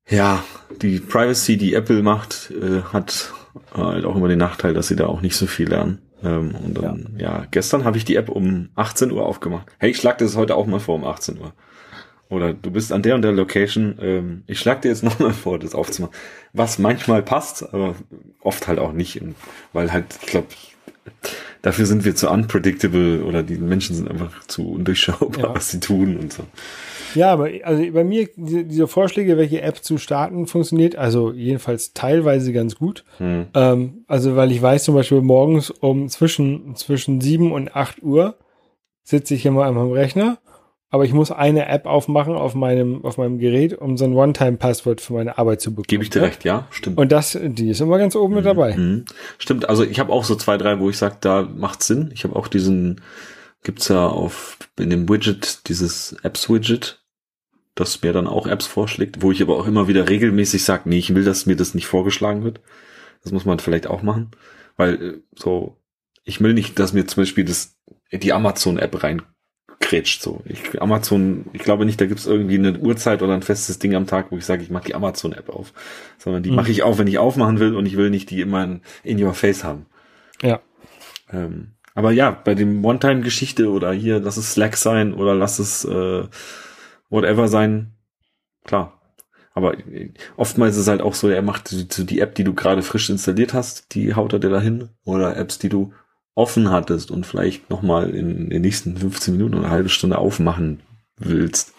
ja, die Privacy, die Apple macht, äh, hat halt auch immer den Nachteil, dass sie da auch nicht so viel lernen. Ähm, und dann, ja, ja gestern habe ich die App um 18 Uhr aufgemacht. Hey, ich schlag das heute auch mal vor um 18 Uhr. Oder du bist an der und der Location, ähm, ich schlag dir jetzt <laughs> nochmal vor, das aufzumachen. Was manchmal passt, aber oft halt auch nicht. weil halt, ich glaube, dafür sind wir zu unpredictable oder die Menschen sind einfach zu undurchschaubar, Ja. was sie tun und so. Ja, aber also bei mir, diese, diese Vorschläge, welche App zu starten, funktioniert also jedenfalls teilweise ganz gut. Hm. Ähm, also weil ich weiß zum Beispiel morgens um zwischen, zwischen 7 und 8 Uhr sitze ich immer an meinem Rechner, aber ich muss eine App aufmachen auf meinem, auf meinem Gerät, um so ein One-Time-Passwort für meine Arbeit zu bekommen. Gebe ich dir recht, ja, stimmt. Und das, die ist immer ganz oben mit dabei. Mhm. Stimmt, also ich habe auch so zwei, drei, wo ich sage, da macht Sinn. Ich habe auch diesen, gibt's ja auf in dem Widget, dieses Apps-Widget, das mir dann auch Apps vorschlägt, wo ich aber auch immer wieder regelmäßig sage, nee, ich will, dass mir das nicht vorgeschlagen wird. Das muss man vielleicht auch machen. Weil äh, so, ich will nicht, dass mir zum Beispiel das, die Amazon-App reinkrätscht. So. Ich, Amazon, ich glaube nicht, da gibt's irgendwie eine Uhrzeit oder ein festes Ding am Tag, wo ich sage, ich mache die Amazon-App auf. Sondern die Mhm. mache ich auf, wenn ich aufmachen will und ich will nicht die immer in, in your face haben. Ja. Ähm, aber ja, bei dem One-Time-Geschichte oder hier, lass es Slack sein oder lass es äh, whatever sein, klar. Aber äh, oftmals ist es halt auch so, er macht die, so die App, die du gerade frisch installiert hast, die haut er dir dahin. Oder Apps, die du offen hattest und vielleicht nochmal in den nächsten 15 Minuten oder eine halbe Stunde aufmachen willst.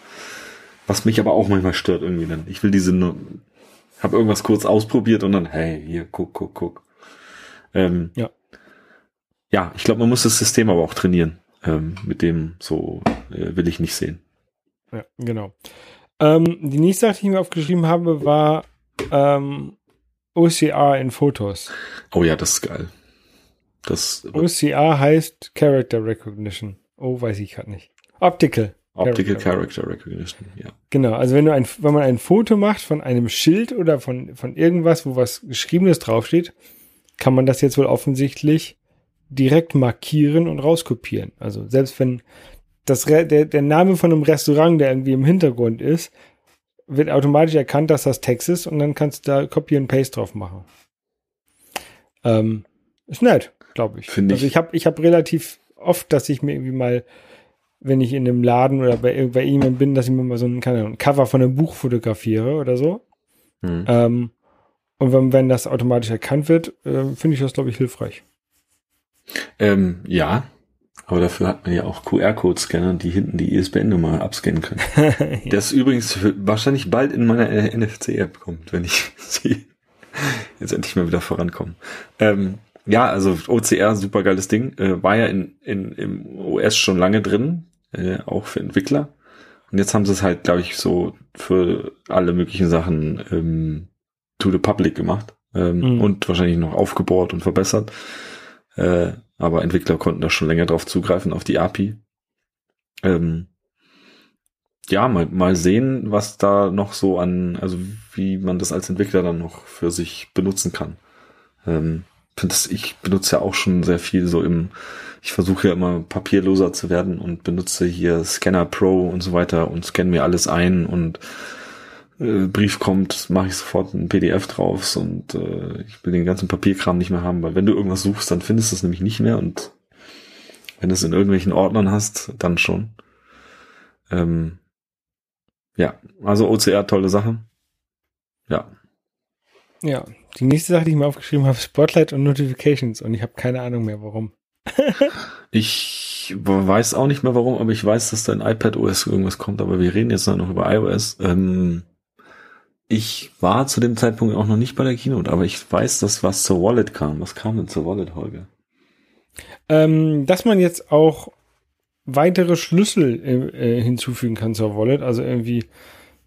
Was mich aber auch manchmal stört irgendwie dann. Ich will diese nur, hab irgendwas kurz ausprobiert und dann, hey, hier, guck, guck, guck. Ähm, Ja. Ja, ich glaube, man muss das System aber auch trainieren. Ähm, mit dem so äh, will ich nicht sehen. Ja, genau. Ähm, die nächste Sache, die ich mir aufgeschrieben habe, war ähm, OCR in Fotos. Oh ja, das ist geil. Das OCR heißt Character Recognition. Oh, weiß ich gerade nicht. Optical. Optical Character. Character Recognition, ja. Genau, also wenn du ein, wenn man ein Foto macht von einem Schild oder von, von irgendwas, wo was Geschriebenes draufsteht, kann man das jetzt wohl offensichtlich direkt markieren und rauskopieren. Also selbst wenn das der, der Name von einem Restaurant, der irgendwie im Hintergrund ist, wird automatisch erkannt, dass das Text ist und dann kannst du da Copy and Paste drauf machen. Ähm, ist nett, glaube ich. Finde also ich- ich habe ich hab relativ oft, dass ich mir irgendwie mal, wenn ich in einem Laden oder bei, bei jemandem bin, dass ich mir mal so ein, keine Ahnung, Cover von einem Buch fotografiere oder so. Hm. Ähm, und wenn, wenn das automatisch erkannt wird, äh, finde ich das, glaube ich, hilfreich. Ähm, ja, aber dafür hat man ja auch QR-Code-Scanner, die hinten die ISBN-Nummer abscannen können. <laughs> Das übrigens wahrscheinlich bald in meiner NFC-App kommt, wenn ich <laughs> sie jetzt endlich mal wieder vorankomme. Ähm, ja, also OCR, super geiles Ding, äh, war ja in, in, im OS schon lange drin, äh, auch für Entwickler. Und jetzt haben sie es halt, glaube ich, so für alle möglichen Sachen ähm, to the public gemacht ähm, Mhm. und wahrscheinlich noch aufgebohrt und verbessert. Äh, aber Entwickler konnten da schon länger drauf zugreifen, auf die API. Ähm, ja, mal, mal sehen, was da noch so an, also wie man das als Entwickler dann noch für sich benutzen kann. Ähm, das, ich benutze ja auch schon sehr viel so im, ich versuche ja immer papierloser zu werden und benutze hier Scanner Pro und so weiter und scanne mir alles ein und äh, Brief kommt, mache ich sofort ein PDF draus und äh, ich will den ganzen Papierkram nicht mehr haben, weil wenn du irgendwas suchst, dann findest du es nämlich nicht mehr und wenn du es in irgendwelchen Ordnern hast, dann schon. Ähm, ja, also OCR, tolle Sache. Ja, Ja, die nächste Sache, die ich mir aufgeschrieben habe, Spotlight und Notifications und ich habe keine Ahnung mehr, warum. <laughs> ich weiß auch nicht mehr warum, aber ich weiß, dass da in iPad OS irgendwas kommt, aber wir reden jetzt noch über iOS. Ähm, ich war zu dem Zeitpunkt auch noch nicht bei der Keynote, aber ich weiß, dass was zur Wallet kam. Was kam denn zur Wallet, Holger? Ähm, dass man jetzt auch weitere Schlüssel äh, äh, hinzufügen kann zur Wallet, also irgendwie,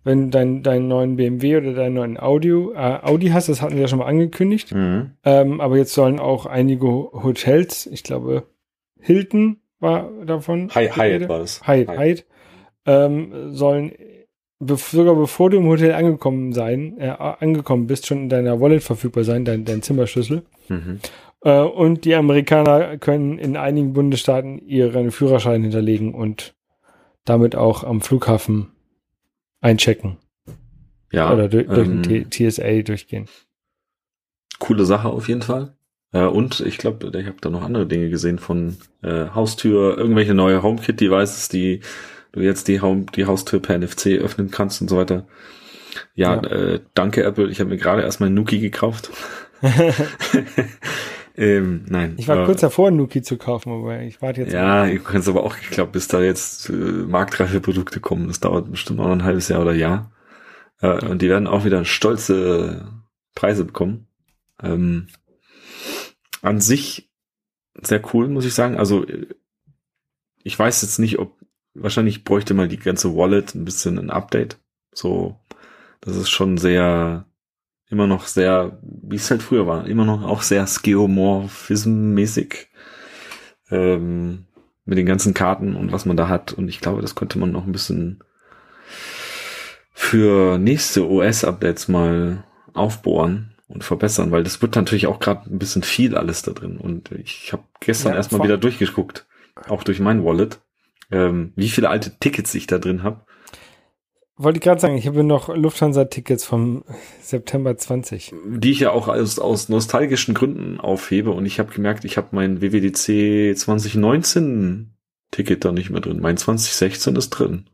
wenn dein deinen neuen BMW oder deinen neuen Audio, äh, Audi hast, das hatten wir ja schon mal angekündigt, Mhm. ähm, aber jetzt sollen auch einige Hotels, ich glaube Hilton war davon. Hi, Hyatt war das. Hyatt, Hyatt, ähm, sollen bev sogar bevor du im Hotel angekommen sein, äh, angekommen bist, schon in deiner Wallet verfügbar sein, dein, dein Zimmerschlüssel. Mhm. Äh, und die Amerikaner können in einigen Bundesstaaten ihren Führerschein hinterlegen und damit auch am Flughafen einchecken Ja, oder durch, durch ähm, den TSA durchgehen. coole Sache auf jeden Fall. Äh, und ich glaube, ich habe da noch andere Dinge gesehen von äh, Haustür, irgendwelche neue HomeKit-Devices, die du jetzt die, Home, die Haustür per NFC öffnen kannst und so weiter. Ja, Ja. Äh, danke Apple. Ich habe mir gerade erst mein Nuki gekauft. <laughs> <laughs> ähm, nein. Ich war aber, kurz davor, Nuki zu kaufen, aber ich warte jetzt. Ja, du kannst aber auch, ich glaube, bis da jetzt äh, marktreife Produkte kommen, das dauert bestimmt noch ein halbes Jahr oder Jahr. Äh, und die werden auch wieder stolze Preise bekommen. Ähm, an sich sehr cool, muss ich sagen. Also ich weiß jetzt nicht, ob wahrscheinlich bräuchte mal die ganze Wallet ein bisschen ein Update. So, das ist schon sehr immer noch sehr, wie es halt früher war, immer noch auch sehr Skeomorphism-mäßig ähm, mit den ganzen Karten und was man da hat. Und ich glaube, das könnte man noch ein bisschen für nächste OS-Updates mal aufbohren und verbessern, weil das wird natürlich auch gerade ein bisschen viel alles da drin. Und ich habe gestern ja, erstmal wieder durchgeguckt, auch durch mein Wallet, ähm, wie viele alte Tickets ich da drin habe. Wollte ich gerade sagen, ich habe noch Lufthansa-Tickets vom September 20. Die ich ja auch aus, aus nostalgischen Gründen aufhebe und ich habe gemerkt, ich habe mein WWDC 2019 Ticket da nicht mehr drin. Mein 2016 ist drin.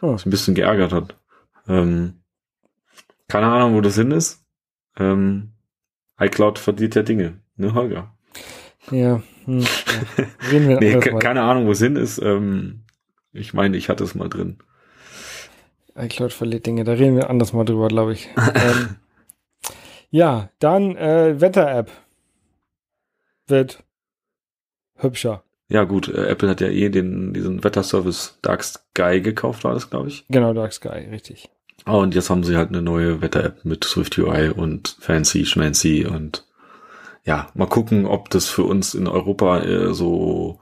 Oh. Was ein bisschen geärgert hat. Ähm, keine Ahnung, wo das hin ist. Ähm, iCloud verdient ja Dinge, ne, Holger? Ja. Hm, ja. <laughs> nee, keine Ahnung, wo es hin ist. Ähm, ich meine, ich hatte es mal drin iCloud verliert Dinge, da reden wir anders mal drüber, glaube ich. <laughs> ähm, ja, dann äh, Wetter-App wird hübscher. Ja, gut, äh, Apple hat ja eh den, diesen Wetterservice Dark Sky gekauft, war das, glaube ich. Genau, Dark Sky, richtig. Oh, und jetzt haben sie halt eine neue Wetter-App mit Swift UI und Fancy, Schmancy und ja, mal gucken, ob das für uns in Europa äh, so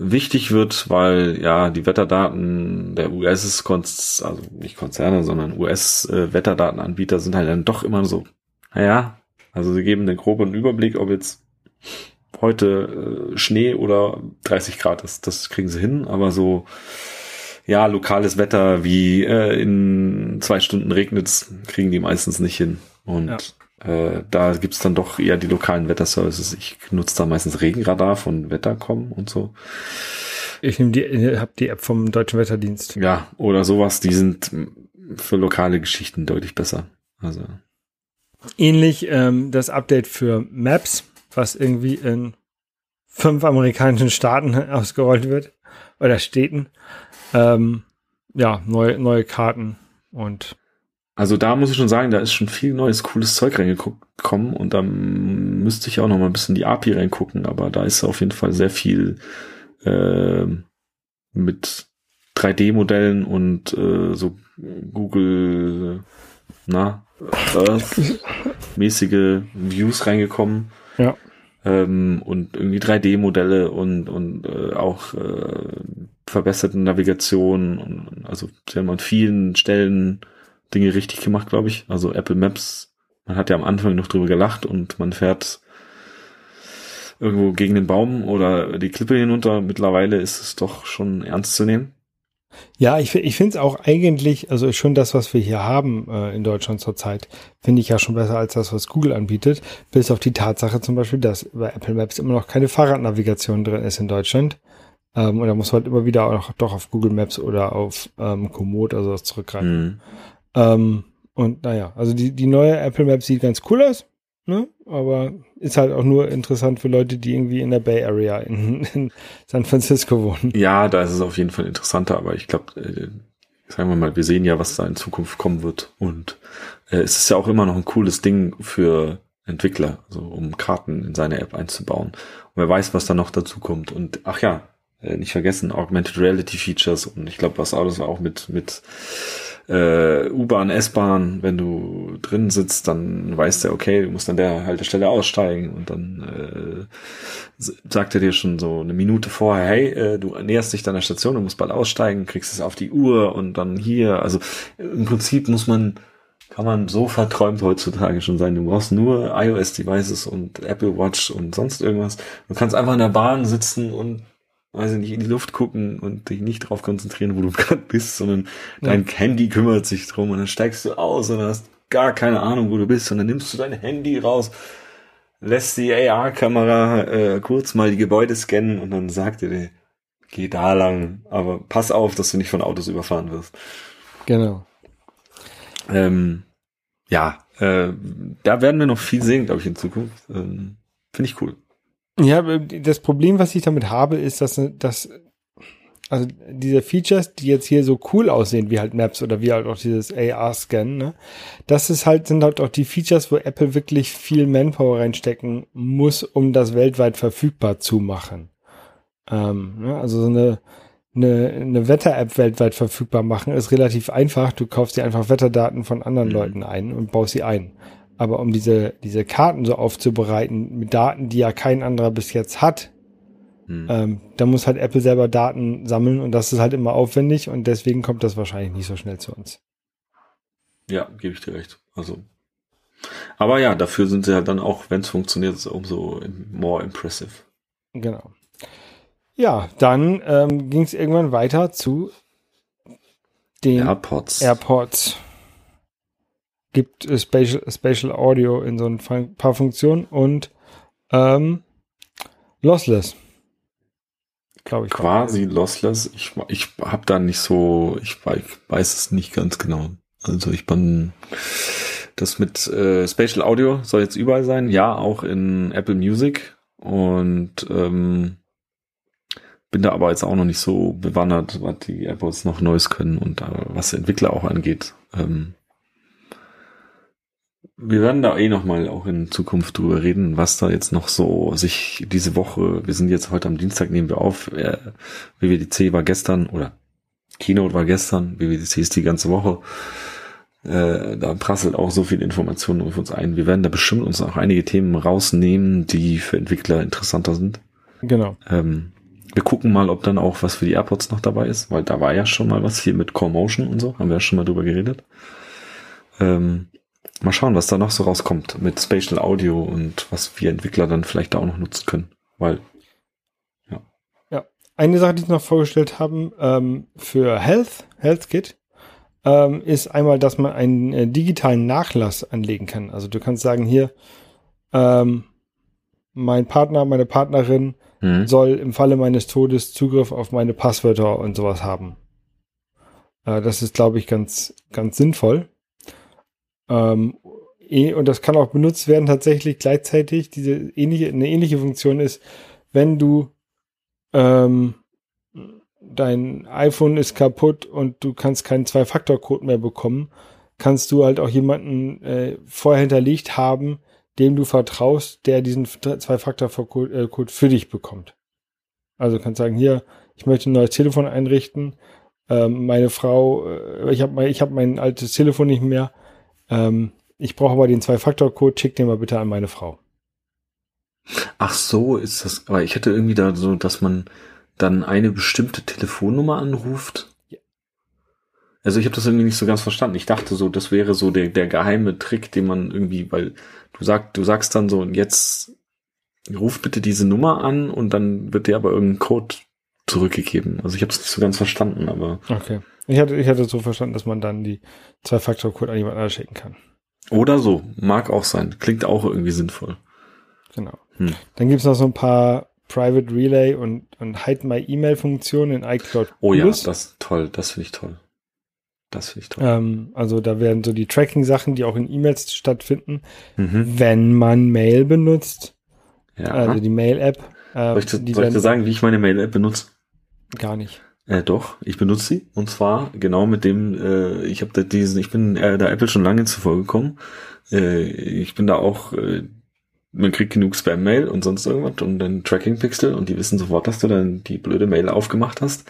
wichtig wird, weil ja die Wetterdaten der US also nicht Konzerne, sondern US äh, sind halt dann doch immer so, naja, also sie geben den groben Überblick, ob jetzt heute äh, Schnee oder 30 Grad ist, das kriegen sie hin, aber so ja, lokales Wetter wie äh, in zwei Stunden regnet's, kriegen die meistens nicht hin. Und ja. Äh, da gibt's dann doch eher die lokalen Wetterservices. Ich nutze da meistens Regenradar von Wettercom und so. Ich nehme die, hab die App vom Deutschen Wetterdienst. Ja, oder sowas, die sind für lokale Geschichten deutlich besser. Also. Ähnlich ähm, das Update für Maps, was irgendwie in fünf amerikanischen Staaten <laughs> ausgerollt wird oder Städten. Ähm, ja, neue, neue Karten und also da muss ich schon sagen, da ist schon viel neues, cooles Zeug reingekommen und da müsste ich auch noch mal ein bisschen die API reingucken, aber da ist auf jeden Fall sehr viel äh, mit 3D-Modellen und äh, so Google, na, Earth mäßige Views reingekommen. Ja. Ähm, und irgendwie 3D-Modelle und, und äh, auch äh, verbesserte Navigation. Und, also sie haben an vielen Stellen Dinge richtig gemacht, glaube ich. Also Apple Maps, man hat ja am Anfang noch drüber gelacht und man fährt irgendwo gegen den Baum oder die Klippe hinunter. Mittlerweile ist es doch schon ernst zu nehmen. Ja, ich, ich finde es auch eigentlich, also schon das, was wir hier haben äh, in Deutschland zurzeit, finde ich ja schon besser als das, was Google anbietet. Bis auf die Tatsache zum Beispiel, dass bei Apple Maps immer noch keine Fahrradnavigation drin ist in Deutschland. Ähm, und da muss man halt immer wieder auch noch doch auf Google Maps oder auf ähm, Komoot also was zurückgreifen. Mhm. Ähm, und naja, also die, die neue Apple Map sieht ganz cool aus, ne? aber ist halt auch nur interessant für Leute, die irgendwie in der Bay Area in, in San Francisco wohnen. Ja, da ist es auf jeden Fall interessanter, aber ich glaube, äh, sagen wir mal, wir sehen ja, was da in Zukunft kommen wird. Und äh, es ist ja auch immer noch ein cooles Ding für Entwickler, also um Karten in seine App einzubauen. Und wer weiß, was da noch dazu kommt. Und ach ja, äh, nicht vergessen, Augmented Reality Features und ich glaube, was alles auch mit, mit äh, U-Bahn, S-Bahn, wenn du drin sitzt, dann weißt du, okay, du musst an der Haltestelle aussteigen und dann äh, sagt er dir schon so eine Minute vorher, hey, äh, du näherst dich deiner Station, du musst bald aussteigen, kriegst es auf die Uhr und dann hier. Also im Prinzip muss man kann man so verträumt heutzutage schon sein. Du brauchst nur iOS-Devices und Apple Watch und sonst irgendwas. Du kannst einfach in der Bahn sitzen und ich nicht, in die Luft gucken und dich nicht darauf konzentrieren, wo du <laughs> gerade bist, sondern ja. dein Handy kümmert sich drum und dann steigst du aus und hast gar keine Ahnung, wo du bist und dann nimmst du dein Handy raus, lässt die AR-Kamera äh, kurz mal die Gebäude scannen und dann sagt dir, geh da lang, aber pass auf, dass du nicht von Autos überfahren wirst. Genau. Ähm, ja, äh, da werden wir noch viel sehen, glaube ich, in Zukunft. Ähm, Finde ich cool. Ja, das Problem, was ich damit habe, ist, dass, dass also diese Features, die jetzt hier so cool aussehen, wie halt Maps oder wie halt auch dieses AR-Scan, ne, das ist halt, sind halt auch die Features, wo Apple wirklich viel Manpower reinstecken muss, um das weltweit verfügbar zu machen. Ähm, ne, also so eine, eine, eine Wetter-App weltweit verfügbar machen, ist relativ einfach. Du kaufst dir einfach Wetterdaten von anderen mhm. Leuten ein und baust sie ein. Aber um diese, diese Karten so aufzubereiten mit Daten, die ja kein anderer bis jetzt hat, hm. Ähm, da muss halt Apple selber Daten sammeln und das ist halt immer aufwendig und deswegen kommt das wahrscheinlich nicht so schnell zu uns. Ja, gebe ich dir recht. Also, aber ja, dafür sind sie halt dann auch, wenn es funktioniert, umso more impressive. Genau. Ja, dann ähm, ging es irgendwann weiter zu den AirPods. AirPods. Gibt äh, Spatial, Spatial Audio in so ein paar Funktionen und ähm, Lossless glaube ich. Quasi lossless. Ich, ich habe da nicht so, ich weiß, weiß es nicht ganz genau. Also ich bin das mit äh, Spatial Audio soll jetzt überall sein, ja, auch in Apple Music und ähm, bin da aber jetzt auch noch nicht so bewandert, was die AirPods noch Neues können und äh, was Entwickler auch angeht. Ähm, wir werden da eh nochmal auch in Zukunft drüber reden, was da jetzt noch so sich diese Woche, wir sind jetzt heute am Dienstag, nehmen wir auf, äh, WWDC war gestern oder Keynote war gestern, WWDC ist die ganze Woche. Äh, da prasselt auch so viel Informationen auf uns ein. Wir werden da bestimmt uns auch einige Themen rausnehmen, die für Entwickler interessanter sind. Genau. Ähm, wir gucken mal, ob dann auch was für die AirPods noch dabei ist, weil da war ja schon mal was hier mit Core Motion und so, haben wir ja schon mal drüber geredet. Ähm, Mal schauen, was da noch so rauskommt mit Spatial Audio und was wir Entwickler dann vielleicht auch noch nutzen können, weil ja. Ja, eine Sache, die sie noch vorgestellt haben ähm, für Health, Health Kit, ähm, ist einmal, dass man einen äh, digitalen Nachlass anlegen kann. Also du kannst sagen, hier, ähm, mein Partner, meine Partnerin mhm. soll im Falle meines Todes Zugriff auf meine Passwörter und sowas haben. Äh, das ist, glaube ich, ganz, ganz sinnvoll. Ähm, eh, und das kann auch benutzt werden tatsächlich gleichzeitig. Diese ähnliche, eine ähnliche Funktion ist, wenn du ähm, dein iPhone ist kaputt und du kannst keinen Zwei-Faktor-Code mehr bekommen, kannst du halt auch jemanden äh, vorher hinterlegt haben, dem du vertraust, der diesen Zwei-Faktor-Code äh, für dich bekommt. Also kannst sagen, hier, ich möchte ein neues Telefon einrichten. Ähm, meine Frau, äh, ich habe ich hab mein altes Telefon nicht mehr. Ähm, ich brauche aber den Zwei-Faktor-Code, schick den mal bitte an meine Frau. Ach so, ist das, aber ich hätte irgendwie da so, dass man dann eine bestimmte Telefonnummer anruft. Ja. Also ich habe das irgendwie nicht so ganz verstanden. Ich dachte so, das wäre so der, der geheime Trick, den man irgendwie, weil du sagst, du sagst dann so, jetzt ruf bitte diese Nummer an und dann wird dir aber irgendein Code zurückgegeben. Also ich habe es nicht so ganz verstanden, aber. Okay. Ich hatte, ich hatte so verstanden, dass man dann die Zwei-Faktor-Code an jemand anderes schicken kann. Oder so. Mag auch sein. Klingt auch irgendwie sinnvoll. Genau. Hm. Dann gibt's noch so ein paar Private Relay und, und Hide My E-Mail-Funktionen in iCloud. Oh ja, das ist toll. Das finde ich toll. Das finde ich toll. Ähm, also da werden so die Tracking-Sachen, die auch in E-Mails stattfinden, mhm. wenn man Mail benutzt. Ja. Also die Mail-App. Äh, soll ich, soll ich dir sagen, wie ich meine Mail-App benutze? Gar nicht. Äh, doch, ich benutze sie. Und zwar genau mit dem, äh, ich habe da diesen, ich bin äh, der Apple schon lange zuvor gekommen. Äh, ich bin da auch, äh, man kriegt genug Spam-Mail und sonst irgendwas und dann Tracking-Pixel und die wissen sofort, dass du dann die blöde Mail aufgemacht hast.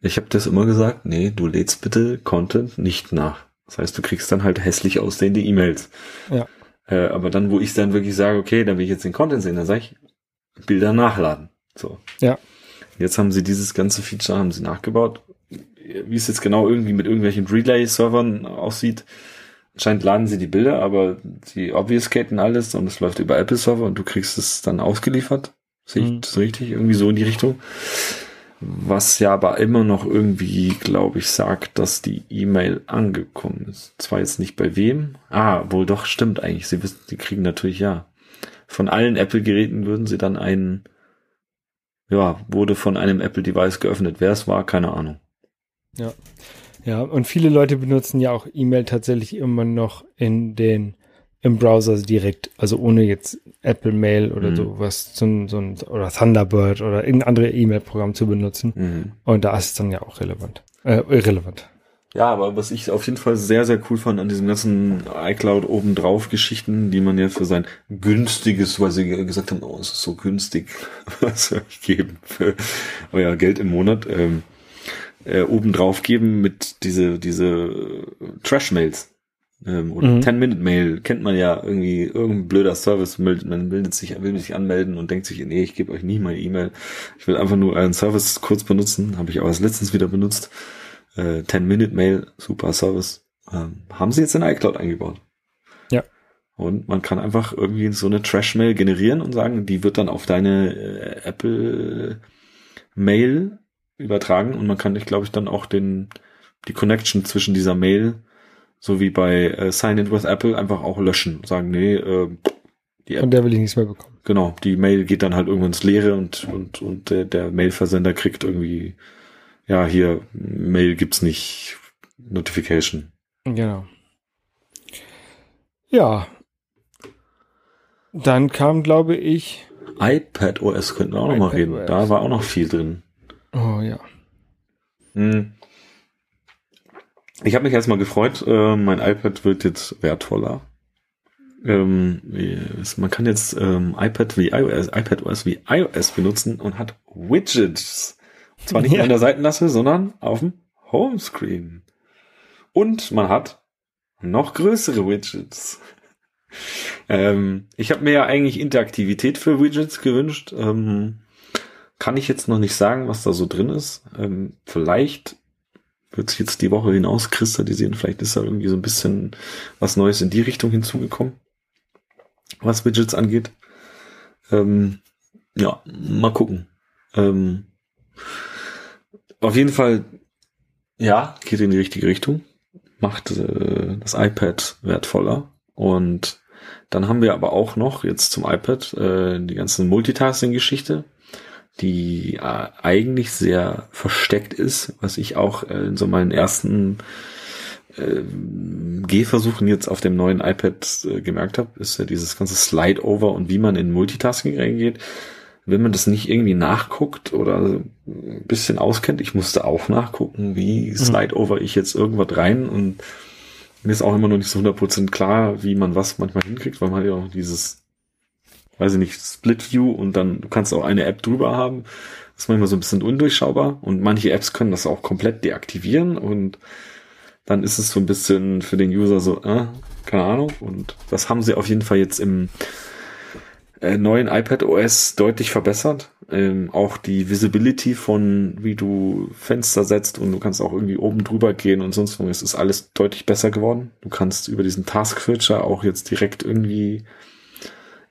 Ich habe das immer gesagt, nee, du lädst bitte Content nicht nach. Das heißt, du kriegst dann halt hässlich aussehende E-Mails. Ja. Äh, aber dann, wo ich dann wirklich sage, okay, dann will ich jetzt den Content sehen, dann sage ich, Bilder nachladen. So. Ja. Jetzt haben sie dieses ganze Feature haben sie nachgebaut. Wie es jetzt genau irgendwie mit irgendwelchen Relay-Servern aussieht, anscheinend laden sie die Bilder, aber sie obfuscaten alles und es läuft über Apple-Server und du kriegst es dann ausgeliefert. Sehe ich mhm. das richtig? Irgendwie so in die Richtung. Was ja aber immer noch irgendwie, glaube ich, sagt, dass die E-Mail angekommen ist. Zwar jetzt nicht bei wem. Ah, wohl doch, stimmt eigentlich. Sie wissen, sie kriegen natürlich ja. Von allen Apple-Geräten würden sie dann einen ja, wurde von einem Apple-Device geöffnet. Wer es war, keine Ahnung. Ja. Ja, und viele Leute benutzen ja auch E-Mail tatsächlich immer noch in den im Browser direkt, also ohne jetzt Apple Mail oder mhm. sowas, so, so ein, oder Thunderbird oder irgendein anderes E-Mail-Programm zu benutzen. Mhm. Und da ist es dann ja auch relevant, äh, irrelevant. Ja, aber was ich auf jeden Fall sehr, sehr cool fand an diesem ganzen iCloud obendrauf Geschichten, die man ja für sein günstiges, weil sie gesagt haben, oh, es ist so günstig, <laughs> was soll ich geben für euer Geld im Monat, ähm, äh, obendrauf geben mit diese, diese Trash-Mails. Ähm, oder mhm. 10-Minute-Mail kennt man ja irgendwie, irgendein blöder Service, man bildet sich, will sich anmelden und denkt sich, nee, ich gebe euch nie meine E-Mail. Ich will einfach nur einen Service kurz benutzen, habe ich auch erst letztens wieder benutzt. Äh, 10-Minute-Mail, super Service. Ähm, haben sie jetzt in iCloud eingebaut. Ja. Und man kann einfach irgendwie so eine Trash-Mail generieren und sagen, die wird dann auf deine äh, Apple-Mail übertragen und man kann, ich glaube ich, dann auch den, die Connection zwischen dieser Mail so wie bei äh, Sign In with Apple, einfach auch löschen. Sagen, nee, äh, die App, Von der will ich nichts mehr bekommen. Genau, die Mail geht dann halt irgendwann ins Leere und, und, und der, der Mailversender kriegt irgendwie, ja, hier, Mail gibt's nicht, Notification. Genau. Ja. Dann kam, glaube ich. iPad OS könnten wir auch noch mal reden. OS. Da war auch noch viel drin. Oh ja. Hm. Ich habe mich erstmal gefreut, äh, mein iPad wird jetzt wertvoller. Ähm, man kann jetzt ähm, iPad wie iOS, iPad OS wie iOS benutzen und hat Widgets. Zwar nicht ja. an der Seitenlasse, sondern auf dem Homescreen. Und man hat noch größere Widgets. ähm, ich habe mir ja eigentlich Interaktivität für Widgets gewünscht. Ähm, kann ich jetzt noch nicht sagen, was da so drin ist. Ähm, vielleicht wird sich jetzt die Woche hinaus kristallisieren. Vielleicht ist da irgendwie so ein bisschen was Neues in die Richtung hinzugekommen, was Widgets angeht. Ähm, ja, mal gucken. Ähm, auf jeden Fall, ja, geht in die richtige Richtung, macht äh, das iPad wertvoller und dann haben wir aber auch noch jetzt zum iPad äh, die ganze Multitasking-Geschichte die äh, eigentlich sehr versteckt ist, was ich auch äh, in so meinen ersten äh, Gehversuchen jetzt auf dem neuen iPad äh, gemerkt habe, ist ja dieses ganze Slide-Over und wie man in Multitasking reingeht. Wenn man das nicht irgendwie nachguckt oder ein bisschen auskennt, ich musste auch nachgucken, wie mhm. Slide-Over ich jetzt irgendwas rein und mir ist auch immer noch nicht so 100% klar, wie man was manchmal hinkriegt, weil man ja auch dieses weiß ich nicht, Split View und dann du kannst auch eine App drüber haben. Das ist manchmal so ein bisschen undurchschaubar und manche Apps können das auch komplett deaktivieren und dann ist es so ein bisschen für den User so, äh, keine Ahnung. Und das haben sie auf jeden Fall jetzt im äh, neuen iPad OS deutlich verbessert. Ähm, auch die Visibility von, wie du Fenster setzt und du kannst auch irgendwie oben drüber gehen und sonst was. Es ist alles deutlich besser geworden. Du kannst über diesen Task Switcher auch jetzt direkt irgendwie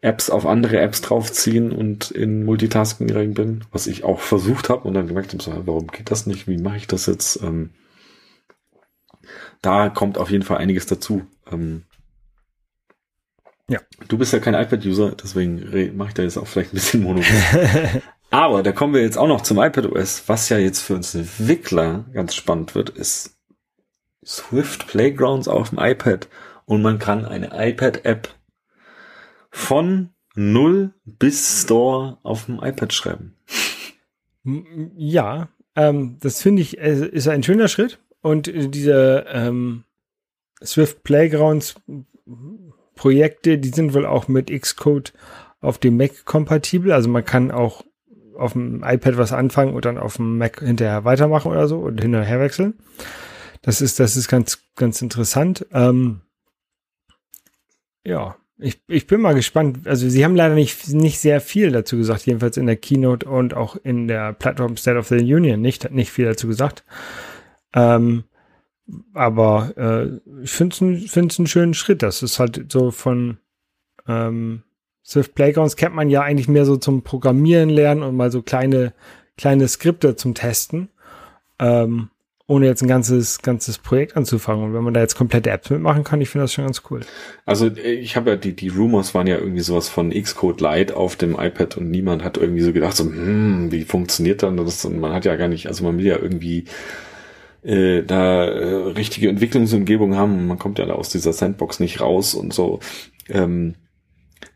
Apps auf andere Apps draufziehen und in Multitasking rein bin, was ich auch versucht habe und dann gemerkt habe, warum geht das nicht? Wie mache ich das jetzt? Ähm, da kommt auf jeden Fall einiges dazu. Ähm, ja. Du bist ja kein iPad-User, deswegen mache ich da jetzt auch vielleicht ein bisschen Mono. <laughs> Aber da kommen wir jetzt auch noch zum iPadOS. Was ja jetzt für uns Entwickler ganz spannend wird, ist Swift Playgrounds auf dem iPad. Und man kann eine iPad-App von Null bis Store auf dem iPad schreiben. Ja, ähm, das finde ich, äh, ist ein schöner Schritt. Und äh, diese ähm, Swift Playgrounds Projekte, die sind wohl auch mit Xcode auf dem Mac kompatibel. Also man kann auch auf dem iPad was anfangen und dann auf dem Mac hinterher weitermachen oder so und hinterher wechseln. Das ist, das ist ganz, ganz interessant. Ähm, ja, ich, ich bin mal gespannt. Also sie haben leider nicht, nicht sehr viel dazu gesagt, jedenfalls in der Keynote und auch in der Plattform State of the Union nicht, nicht viel dazu gesagt. Ähm, aber äh, ich finde es einen schönen Schritt. Das ist halt so von ähm, Swift Playgrounds kennt man ja eigentlich mehr so zum Programmieren lernen und mal so kleine, kleine Skripte zum Testen. Ähm, ohne jetzt ein ganzes, ganzes Projekt anzufangen. Und wenn man da jetzt komplette Apps mitmachen kann, ich finde das schon ganz cool. Also ich habe ja, die, die Rumors waren ja irgendwie sowas von Xcode Lite auf dem iPad und niemand hat irgendwie so gedacht, so, hm, wie funktioniert dann das? Und man hat ja gar nicht, also man will ja irgendwie äh, da äh, richtige Entwicklungsumgebung haben man kommt ja da aus dieser Sandbox nicht raus und so. ähm,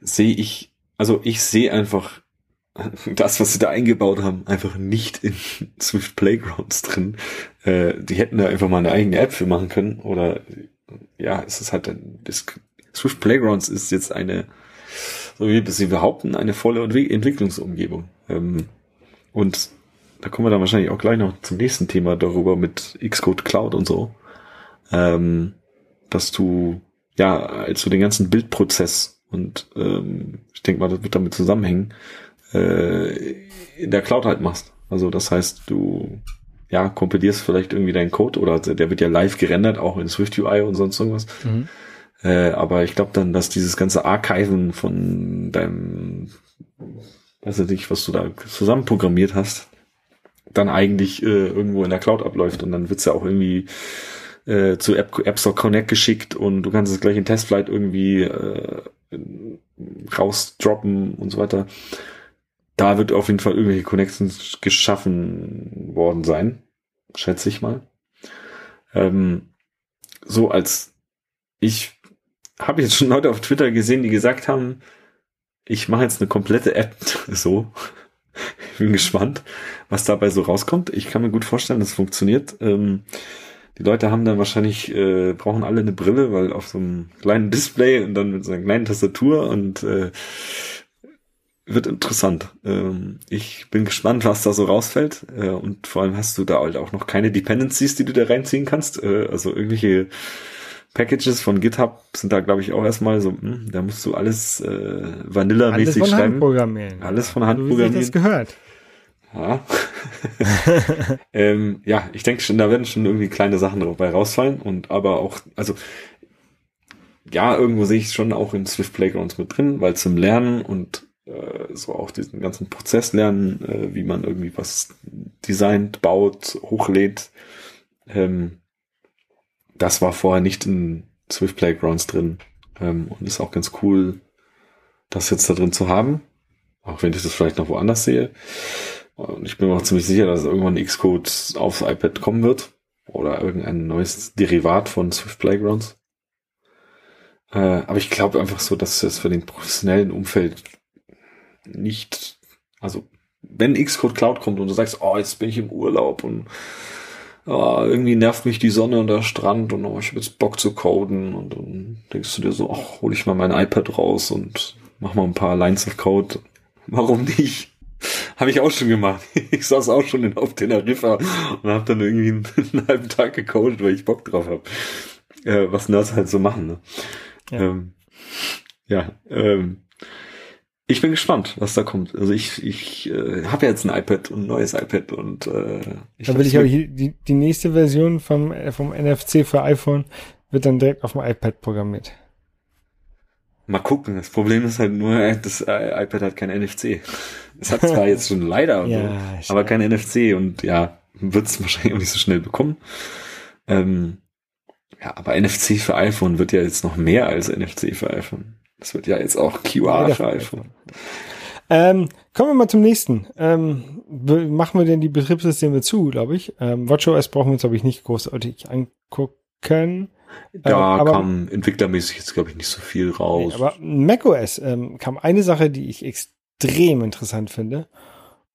sehe ich, also ich sehe einfach <laughs> das, was sie da eingebaut haben, einfach nicht in <laughs> Swift Playgrounds drin. Äh, die hätten da einfach mal eine eigene App für machen können. Oder ja, es ist halt ein, das, Swift Playgrounds ist jetzt eine, so wie sie behaupten, eine volle Entwicklungsumgebung. Ähm, und da kommen wir dann wahrscheinlich auch gleich noch zum nächsten Thema darüber mit Xcode Cloud und so. Ähm, dass du, ja, als du den ganzen Bildprozess und ähm, ich denke mal, das wird damit zusammenhängen, äh, in der Cloud halt machst. Also das heißt, du ja, kompilierst vielleicht irgendwie deinen Code oder der wird ja live gerendert, auch in Swift UI und sonst irgendwas. Mhm. Äh, aber ich glaube dann, dass dieses ganze Archiven von deinem, weiß ich nicht, was du da zusammen programmiert hast, dann eigentlich äh, irgendwo in der Cloud abläuft und dann wird's ja auch irgendwie äh, zu App, App Store Connect geschickt und du kannst es gleich in Testflight irgendwie äh, rausdroppen und so weiter da wird auf jeden Fall irgendwelche Connections geschaffen worden sein, schätze ich mal. Ähm, so als ich habe jetzt schon Leute auf Twitter gesehen, die gesagt haben, ich mache jetzt eine komplette App <laughs> so. Ich bin gespannt, was dabei so rauskommt. Ich kann mir gut vorstellen, dass es funktioniert. Ähm, die Leute haben dann wahrscheinlich, äh, brauchen alle eine Brille, weil auf so einem kleinen Display und dann mit so einer kleinen Tastatur und äh, wird interessant. Ähm, ich bin gespannt, was da so rausfällt. Äh, und vor allem hast du da halt auch noch keine Dependencies, die du da reinziehen kannst. Äh, also irgendwelche Packages von GitHub sind da, glaube ich, auch erstmal so, hm, da musst du alles äh, Vanilla-mäßig schreiben. Alles von Hand programmieren. Alles von Hand programmieren. das gehört. Ja. <laughs> ähm, ja, ich denke schon, da werden schon irgendwie kleine Sachen dabei rausfallen und aber auch, also ja, irgendwo sehe ich es schon auch in Swift Playgrounds mit drin, weil zum Lernen und äh, so auch diesen ganzen Prozess lernen, äh, wie man irgendwie was designt, baut, hochlädt. Ähm, das war vorher nicht in Swift Playgrounds drin ähm, und ist auch ganz cool, das jetzt da drin zu haben, auch wenn ich das vielleicht noch woanders sehe. Und ich bin mir auch ziemlich sicher, dass irgendwann Xcode aufs iPad kommen wird oder irgendein neues Derivat von Swift Playgrounds. Äh, aber ich glaube einfach so, dass es für den professionellen Umfeld nicht, also wenn Xcode Cloud kommt und du sagst, oh, jetzt bin ich im Urlaub und oh, irgendwie nervt mich die Sonne und der Strand und oh, ich habe jetzt Bock zu coden und dann denkst du dir so, ach, hol ich mal mein iPad raus und mach mal ein paar Lines of Code. Warum nicht? <laughs> Habe ich auch schon gemacht. <laughs> Ich saß auch schon in, auf Teneriffa und habe dann irgendwie einen, <laughs> einen, halben Tag gecodet, weil ich Bock drauf habe. Äh, was Nerds halt so machen. Ne? Ja, ähm, ja ähm, ich bin gespannt, was da kommt. Also ich, ich äh, habe ja jetzt ein iPad und ein neues iPad und äh, ich Da will ich aber die, die nächste Version vom, äh, vom NFC für iPhone wird dann direkt auf dem iPad programmiert. Mal gucken. Das Problem ist halt nur, äh, das äh, iPad hat kein NFC. Es hat zwar jetzt schon leider, <laughs> ja, so, aber kein NFC und ja, wird es wahrscheinlich auch nicht so schnell bekommen. Ähm, ja, aber NFC für iPhone wird ja jetzt noch mehr als NFC für iPhone. Das wird ja jetzt auch QR für iPhone. Ähm, kommen wir mal zum nächsten. Ähm, machen wir denn die Betriebssysteme zu, glaube ich. Ähm, WatchOS brauchen wir uns, glaube ich, nicht großartig angucken. Da ähm, kam entwicklermäßig jetzt, glaube ich, nicht so viel raus. Nee, aber macOS ähm, kam eine Sache, die ich extrem interessant finde.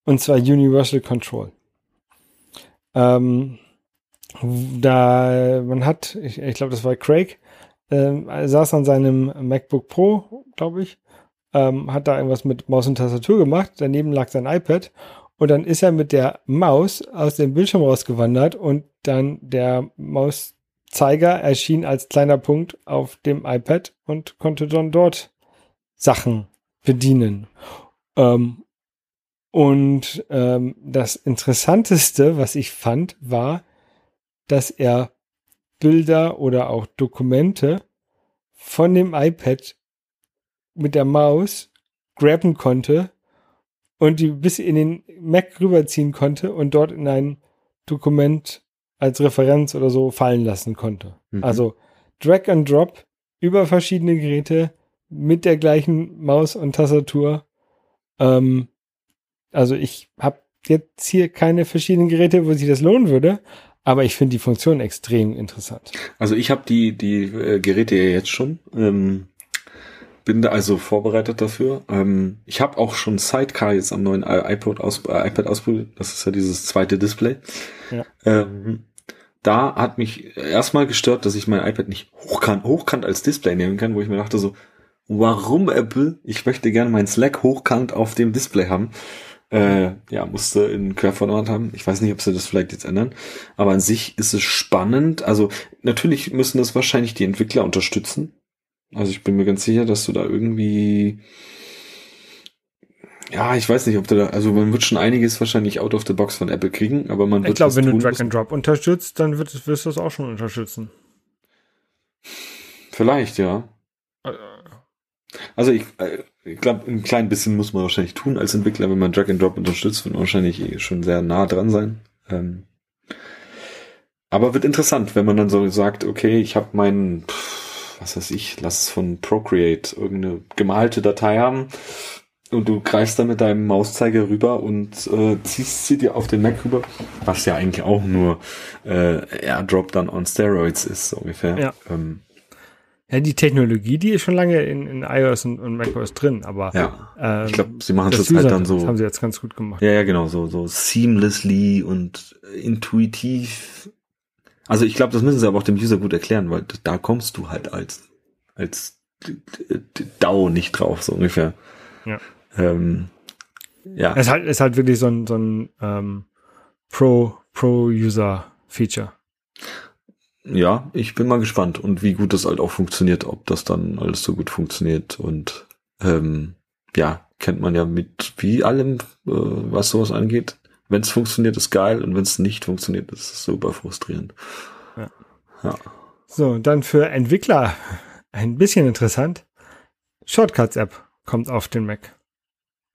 Und zwar Universal Control. Ähm, da man hat, ich, ich glaube, das war Craig, ähm, saß an seinem MacBook Pro, glaube ich, ähm, hat da irgendwas mit Maus und Tastatur gemacht. Daneben lag sein iPad und dann ist er mit der Maus aus dem Bildschirm rausgewandert und dann der Mauszeiger erschien als kleiner Punkt auf dem iPad und konnte dann dort Sachen bedienen. Ähm, und ähm, das Interessanteste, was ich fand, war, dass er Bilder oder auch Dokumente von dem iPad mit der Maus grabben konnte und die bis in den Mac rüberziehen konnte und dort in ein Dokument als Referenz oder so fallen lassen konnte. Mhm. Also Drag and Drop über verschiedene Geräte mit der gleichen Maus und Tastatur. Ähm, also ich habe jetzt hier keine verschiedenen Geräte, wo sich das lohnen würde, aber ich finde die Funktion extrem interessant. Also ich habe die, die äh, Geräte ja jetzt schon. Ähm, bin da also vorbereitet dafür. Ähm, ich habe auch schon Sidecar jetzt am neuen iPod aus, äh, iPad ausprobiert. Das ist ja dieses zweite Display. Ja. Ähm, da hat mich erstmal gestört, dass ich mein iPad nicht hochkant, hochkant als Display nehmen kann, wo ich mir dachte so, warum Apple? Ich möchte gerne mein Slack hochkant auf dem Display haben. Äh, ja, musste in Querformat haben. Ich weiß nicht, ob sie das vielleicht jetzt ändern. Aber an sich ist es spannend. Also natürlich müssen das wahrscheinlich die Entwickler unterstützen. Also ich bin mir ganz sicher, dass du da irgendwie ja, ich weiß nicht, ob du da, also man wird schon einiges wahrscheinlich out of the box von Apple kriegen, aber man wird Ich glaube, wenn du Drag and Drop unterstützt, dann wird, wirst du das auch schon unterstützen. Vielleicht, ja. Äh, also ich, äh, ich glaube, ein klein bisschen muss man wahrscheinlich tun als Entwickler, wenn man Drag and Drop unterstützt, wird man wahrscheinlich schon sehr nah dran sein. Ähm, aber wird interessant, wenn man dann so sagt, okay, ich habe meinen was weiß ich, lass es von Procreate irgendeine gemalte Datei haben und du greifst dann mit deinem Mauszeiger rüber und äh, ziehst sie dir auf den Mac rüber, was ja eigentlich auch nur äh, AirDrop dann on Steroids ist, so ungefähr. Ja. Ähm, ja, die Technologie, die ist schon lange in, in iOS und, und macOS drin, aber ja, ähm, ich glaube, sie machen es halt dann so. Das haben sie jetzt ganz gut gemacht. Ja, ja, genau, so so seamlessly und intuitiv also ich glaube, das müssen sie aber auch dem User gut erklären, weil da kommst du halt als, als DAO nicht drauf, so ungefähr. Ja. Ähm, ja. Es ist halt, ist halt wirklich so ein, so ein ähm, Pro, Pro-User-Feature. Ja, ich bin mal gespannt und wie gut das halt auch funktioniert, ob das dann alles so gut funktioniert und ähm, ja, kennt man ja mit wie allem, äh, was sowas angeht, wenn es funktioniert, ist geil und wenn es nicht funktioniert, ist es super frustrierend. Ja. ja. So, dann für Entwickler ein bisschen interessant. Shortcuts-App kommt auf den Mac.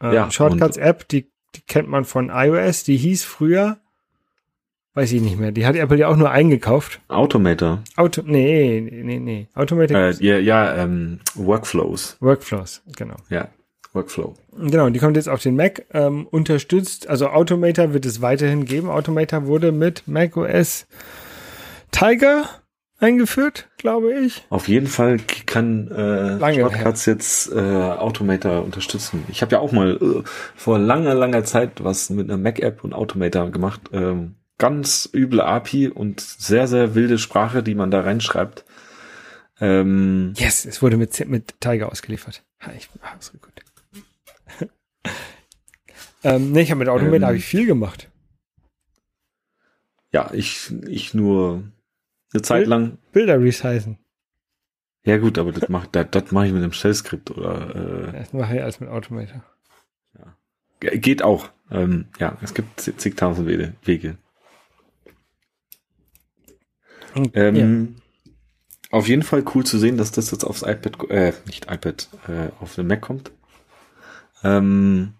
Äh, ja, Shortcuts-App, die, die kennt man von iOS, die hieß früher, weiß ich nicht mehr, die hat Apple ja auch nur eingekauft. Automator. Auto, nee, nee, nee, Automator. Äh, ja, ja, ähm, Workflows. Workflows, genau. Ja. Workflow. Genau, die kommt jetzt auf den Mac, ähm, unterstützt, also Automator wird es weiterhin geben. Automator wurde mit macOS Tiger eingeführt, glaube ich. Auf jeden Fall kann äh, Lange Shortcuts her. jetzt äh, Automator unterstützen. Ich habe ja auch mal äh, vor langer, langer Zeit was mit einer Mac-App und Automator gemacht. Ähm, ganz üble API und sehr, sehr wilde Sprache, die man da reinschreibt. Ähm, yes, es wurde mit, mit Tiger ausgeliefert. Ich, ah, gut. <laughs> ähm, nee, ich habe mit Automator ähm, habe ich viel gemacht. Ja, ich, ich nur eine Zeit Bild, lang. Bilder resizen. Ja gut, aber das mache das, das mach ich mit einem Shell-Skript oder. Äh, das mache ich als mit Automator. Ja. Geht auch. Ähm, ja, es gibt zigtausend Wege. Ähm, ja. Auf jeden Fall cool zu sehen, dass das jetzt aufs iPad, äh, nicht iPad, äh, auf den Mac kommt. Ähm,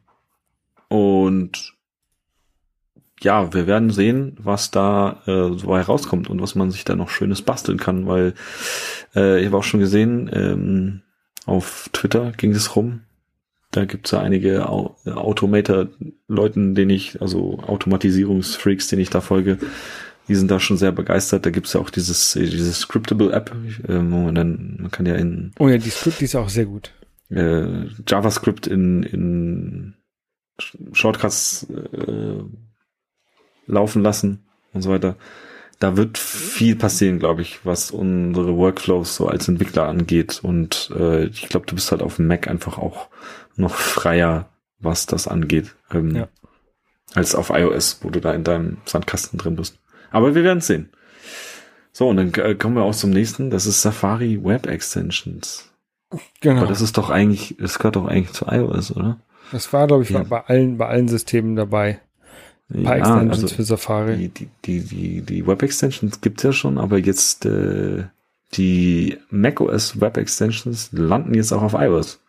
und ja, wir werden sehen, was da äh, so herauskommt und was man sich da noch Schönes basteln kann, weil äh, ich habe auch schon gesehen, ähm, auf Twitter ging es rum. Da gibt es ja einige Automator-Leuten, denen ich, also Automatisierungsfreaks, denen ich da folge, die sind da schon sehr begeistert. Da gibt es ja auch dieses, dieses Scriptable-App, äh, wo man dann, man kann ja in. Oh ja, die Script die ist auch sehr gut äh, JavaScript in, in Shortcuts äh, laufen lassen und so weiter. Da wird viel passieren, glaube ich, was unsere Workflows so als Entwickler angeht. Und äh, ich glaube, du bist halt auf dem Mac einfach auch noch freier, was das angeht, ähm, ja. als auf iOS, wo du da in deinem Sandkasten drin bist. Aber wir werden es sehen. So, und dann äh, kommen wir auch zum nächsten. Das ist Safari Web Extensions. Genau. Aber das ist doch eigentlich, das gehört doch eigentlich zu iOS, oder? Das war, glaube ich, ja. bei allen, bei allen Systemen dabei. Ein paar ja, Extensions also für Safari. Die, die, die, die, die Web Extensions gibt's ja schon, aber jetzt äh, die macOS Web Extensions landen jetzt auch auf iOS.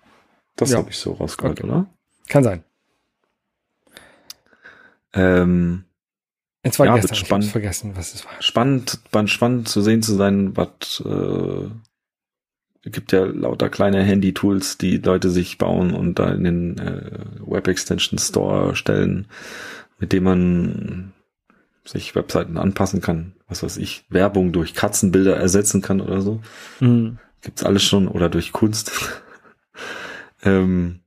Das ja. habe ich so rausgehört, okay. oder? Kann sein. Ähm, Jetzt war ja, gestern, spannend, vergessen, was es war. Spannend, spannend zu sehen zu sein, was äh, gibt ja lauter kleine Handy-Tools, die Leute sich bauen und da in den äh, Web Extension Store stellen, mit dem man sich Webseiten anpassen kann. Was weiß ich, Werbung durch Katzenbilder ersetzen kann oder so. Mhm. Gibt's alles schon oder durch Kunst. <laughs> ähm,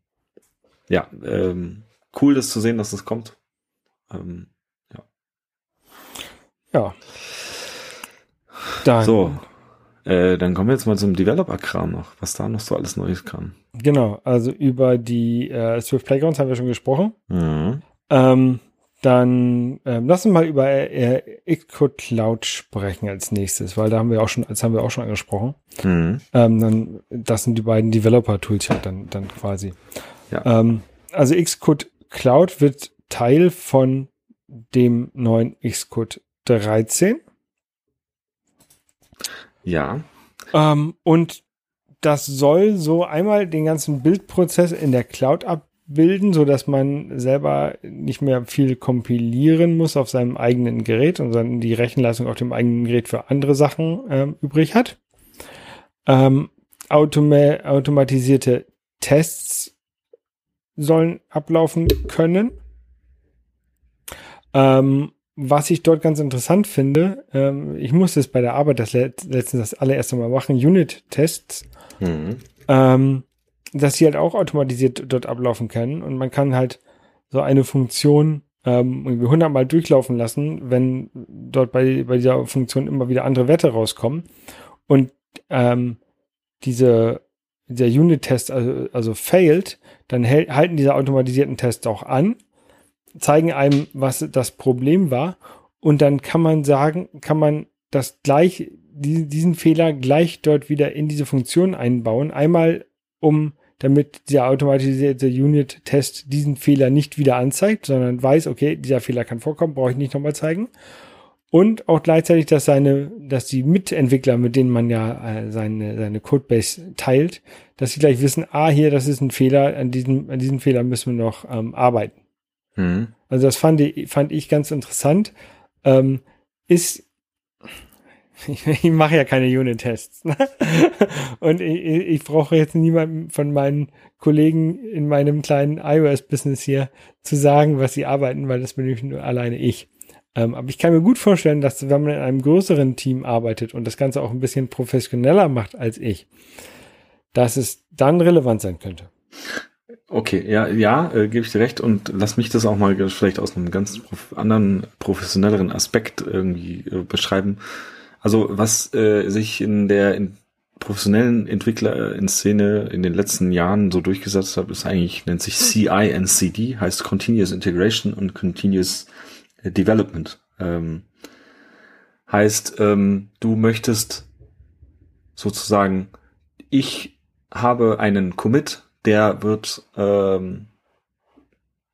ja, ähm, cool, das zu sehen, dass das kommt. Ähm, ja. Dann. So, äh, dann kommen wir jetzt mal zum Developer-Kram noch, was da noch so alles Neues kam. Genau, also über die äh, Swift Playgrounds haben wir schon gesprochen. Mhm. Ähm, dann ähm, lass uns mal über äh, Xcode Cloud sprechen als nächstes, weil da haben wir auch schon, das haben wir auch schon angesprochen. Mhm. Ähm, dann, das sind die beiden Developer-Tools ja dann, dann quasi. Ja. Ähm, also Xcode Cloud wird Teil von dem neuen Xcode 13. Ja. Ähm, und das soll so einmal den ganzen Bildprozess in der Cloud abbilden, so dass man selber nicht mehr viel kompilieren muss auf seinem eigenen Gerät und dann die Rechenleistung auf dem eigenen Gerät für andere Sachen ähm, übrig hat. Ähm, automa automatisierte Tests sollen ablaufen können. Ähm, was ich dort ganz interessant finde, ähm, ich musste es bei der Arbeit das let letztens das allererste Mal machen, Unit-Tests, mhm. ähm, dass sie halt auch automatisiert dort ablaufen können. Und man kann halt so eine Funktion ähm, irgendwie hundertmal durchlaufen lassen, wenn dort bei, bei dieser Funktion immer wieder andere Werte rauskommen. Und ähm, diese der Unit-Test also, also failed, dann halten diese automatisierten Tests auch an zeigen einem, was das Problem war. Und dann kann man sagen, kann man das gleich, diesen Fehler gleich dort wieder in diese Funktion einbauen. Einmal, um damit der automatisierte Unit-Test diesen Fehler nicht wieder anzeigt, sondern weiß, okay, dieser Fehler kann vorkommen, brauche ich nicht nochmal zeigen. Und auch gleichzeitig, dass seine, dass die Mitentwickler, mit denen man ja äh, seine, seine Codebase teilt, dass sie gleich wissen, ah, hier, das ist ein Fehler, an diesem, an diesem Fehler müssen wir noch ähm, arbeiten. Mhm. Also das fand ich, fand ich ganz interessant. Ähm, ist <laughs> ich, ich mache ja keine Unit-Tests. Ne? <laughs> Und ich, ich brauche jetzt niemanden von meinen Kollegen in meinem kleinen iOS-Business hier zu sagen, was sie arbeiten, weil das bin ich nur alleine ich. Ähm, aber ich kann mir gut vorstellen, dass wenn man in einem größeren Team arbeitet und das Ganze auch ein bisschen professioneller macht als ich, dass es dann relevant sein könnte. Okay, ja, ja, äh, gebe ich dir recht und lass mich das auch mal vielleicht aus einem ganz anderen, professionelleren Aspekt irgendwie äh, beschreiben. Also was äh, sich in der in professionellen Entwickler in Szene in den letzten Jahren so durchgesetzt hat, ist eigentlich, nennt sich CI&CD, heißt Continuous Integration und Continuous äh, Development. Ähm, heißt, ähm, du möchtest sozusagen, ich habe einen Commit der wird ähm,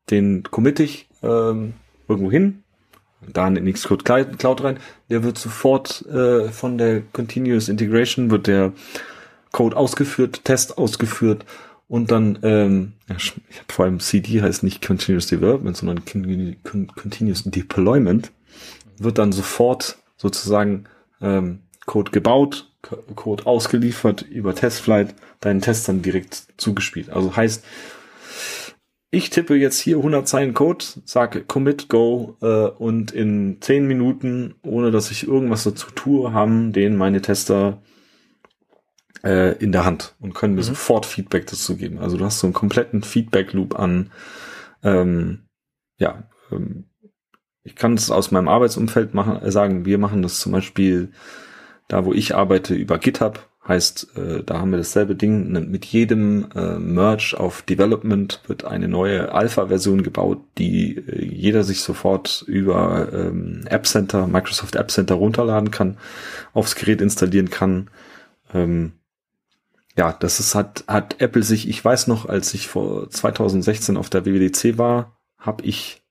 den commit ich ähm, irgendwo hin, da in Xcode Cloud rein, der wird sofort äh, von der Continuous Integration, wird der Code ausgeführt, Test ausgeführt und dann, ähm, habe vor allem CD heißt nicht Continuous Development, sondern Continuous Deployment, wird dann sofort sozusagen ähm, Code gebaut, Code ausgeliefert über Testflight, deinen Testern direkt zugespielt. Also heißt, ich tippe jetzt hier 100 Zeilen Code, sage Commit Go äh, und in 10 Minuten, ohne dass ich irgendwas dazu tue, haben den meine Tester äh, in der Hand und können mir mhm. sofort Feedback dazu geben. Also du hast so einen kompletten Feedback Loop an, ähm, ja, ähm, ich kann es aus meinem Arbeitsumfeld machen, äh, sagen, wir machen das zum Beispiel da, wo ich arbeite, über GitHub. Heißt, äh, da haben wir dasselbe Ding. Mit jedem äh, Merge auf Development wird eine neue Alpha-Version gebaut, die äh, jeder sich sofort über ähm, App Center, Microsoft App Center runterladen kann, aufs Gerät installieren kann. Ähm, ja, das ist, hat, hat Apple sich, ich weiß noch, als ich vor 2016 auf der WWDC war, habe ich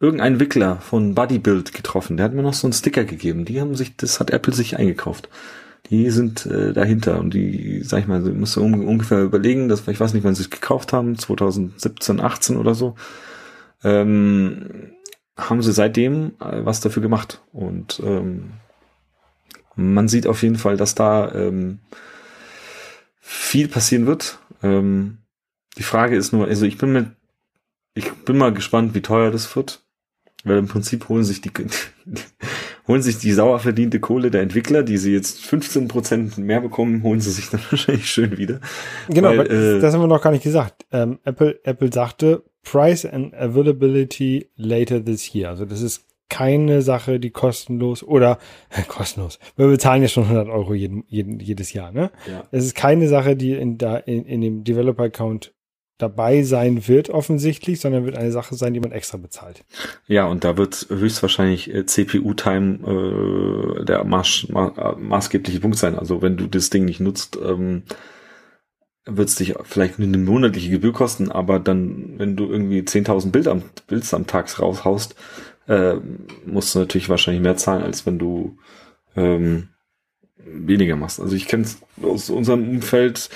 irgendein Entwickler von Bodybuild getroffen. Der hat mir noch so einen Sticker gegeben. Die haben sich, das hat Apple sich eingekauft. Die sind äh, dahinter und die, sag ich mal, musst du um, ungefähr überlegen, dass ich weiß nicht, wann sie es gekauft haben, 2017, 18 oder so. Ähm, haben sie seitdem äh, was dafür gemacht und ähm, man sieht auf jeden Fall, dass da ähm, viel passieren wird. Ähm, die Frage ist nur, also ich bin mit, ich bin mal gespannt, wie teuer das wird. Weil im Prinzip holen sich die, <laughs> holen sich die sauer verdiente Kohle der Entwickler, die sie jetzt 15 Prozent mehr bekommen, holen sie sich dann <laughs> wahrscheinlich schön wieder. Genau, weil, äh, das haben wir noch gar nicht gesagt. Ähm, Apple, Apple sagte, Price and Availability later this year. Also das ist keine Sache, die kostenlos oder äh, <laughs> kostenlos. Wir bezahlen ja schon 100 Euro jeden, jeden, jedes Jahr, ne? Ja. Es ist keine Sache, die in, da, in, in dem Developer-Account dabei sein wird offensichtlich, sondern wird eine Sache sein, die man extra bezahlt. Ja, und da wird höchstwahrscheinlich äh, CPU-Time äh, der maß, ma, maßgebliche Punkt sein. Also wenn du das Ding nicht nutzt, ähm, wird es dich vielleicht eine monatliche Gebühr kosten, aber dann, wenn du irgendwie 10.000 Bild am, Bilds am Tag raushaust, äh, musst du natürlich wahrscheinlich mehr zahlen, als wenn du ähm, weniger machst. Also ich kenne es aus unserem Umfeld,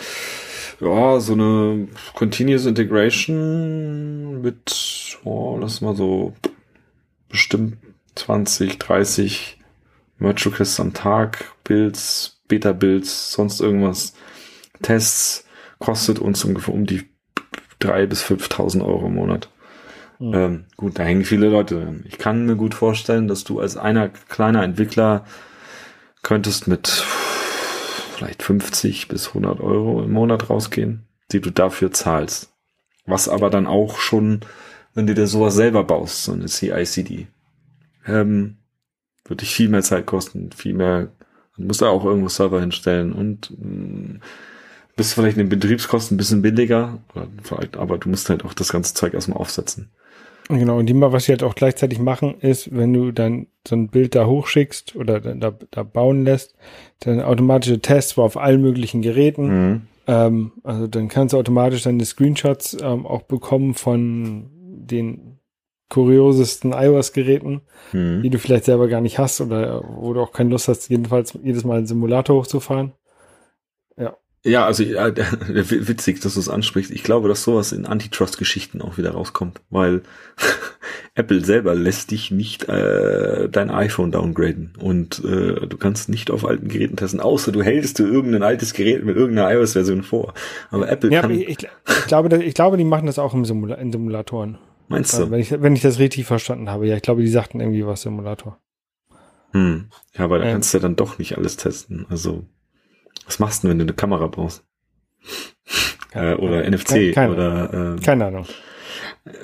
ja, so eine Continuous Integration mit, oh, lass mal so bestimmt 20, 30 Merge Requests am Tag, Builds, Beta-Builds, sonst irgendwas, Tests, kostet uns ungefähr um die drei bis 5.000 Euro im Monat. Mhm. Ähm, gut, da hängen viele Leute drin. Ich kann mir gut vorstellen, dass du als einer kleiner Entwickler könntest mit vielleicht 50 bis 100 Euro im Monat rausgehen, die du dafür zahlst. Was aber dann auch schon, wenn du dir sowas selber baust, so eine CICD, ähm, wird dich viel mehr Zeit kosten, viel mehr, du musst da auch irgendwo Server hinstellen und mh, mm, bist vielleicht in den Betriebskosten ein bisschen billiger, aber du musst halt auch das ganze Zeug erstmal aufsetzen. Genau, und die mal, was sie halt auch gleichzeitig machen, ist, wenn du dann so ein Bild da hochschickst oder da, da bauen lässt, dann automatische Tests auf allen möglichen Geräten. Mhm. Ähm, also dann kannst du automatisch deine Screenshots ähm, auch bekommen von den kuriosesten iOS-Geräten, mhm. die du vielleicht selber gar nicht hast oder wo du auch keine Lust hast, jedenfalls jedes Mal einen Simulator hochzufahren. Ja. Also ja, <laughs> witzig, dass du es ansprichst. Ich glaube, dass sowas in Antitrust-Geschichten auch wieder rauskommt, weil <laughs> Apple selber lässt dich nicht äh, dein iPhone downgraden und äh, du kannst nicht auf alten Geräten testen, außer du hältst du irgendein altes Gerät mit irgendeiner iOS-Version vor. Aber Apple ja, kann. Ich, ich, ich, glaube, ich glaube, die machen das auch im Simula in Simulatoren. Meinst du? wenn ich, wenn ich das richtig verstanden habe, ja, ich glaube, die sagten irgendwie was Simulator. Hm. Ja, aber da ähm. kannst du ja dann doch nicht alles testen. Also was machst du, wenn du eine Kamera brauchst? äh, oder NFC keine, oder äh, keine Ahnung.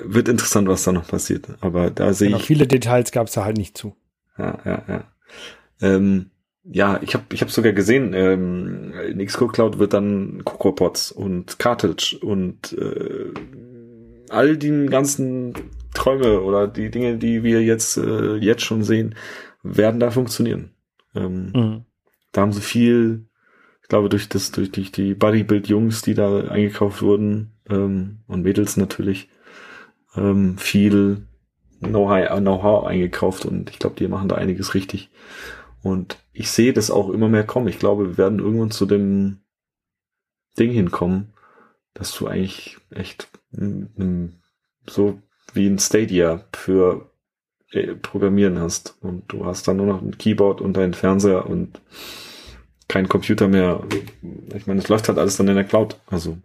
Wird interessant, was da noch passiert. Aber da sehe genau, ich. Viele Details gab es da halt nicht zu. Ja, ja, ja. Ähm, ja, ich habe ich hab sogar gesehen, ähm, in Xcode Cloud wird dann CocoaPods und Cartridge und äh, all die ganzen Träume oder die Dinge, die wir jetzt äh, jetzt schon sehen, werden da funktionieren. Ähm, mhm. Da haben sie viel ich glaube, durch das, durch, durch die Bodybuild-Jungs, die da eingekauft wurden, ähm, und Mädels natürlich, ähm, viel Know-how Know eingekauft und ich glaube, die machen da einiges richtig. Und ich sehe das auch immer mehr kommen. Ich glaube, wir werden irgendwann zu dem Ding hinkommen, dass du eigentlich echt so wie ein Stadia für äh, Programmieren hast. Und du hast dann nur noch ein Keyboard und deinen Fernseher und kein Computer mehr. Ich meine, es läuft halt alles dann in der Cloud. Also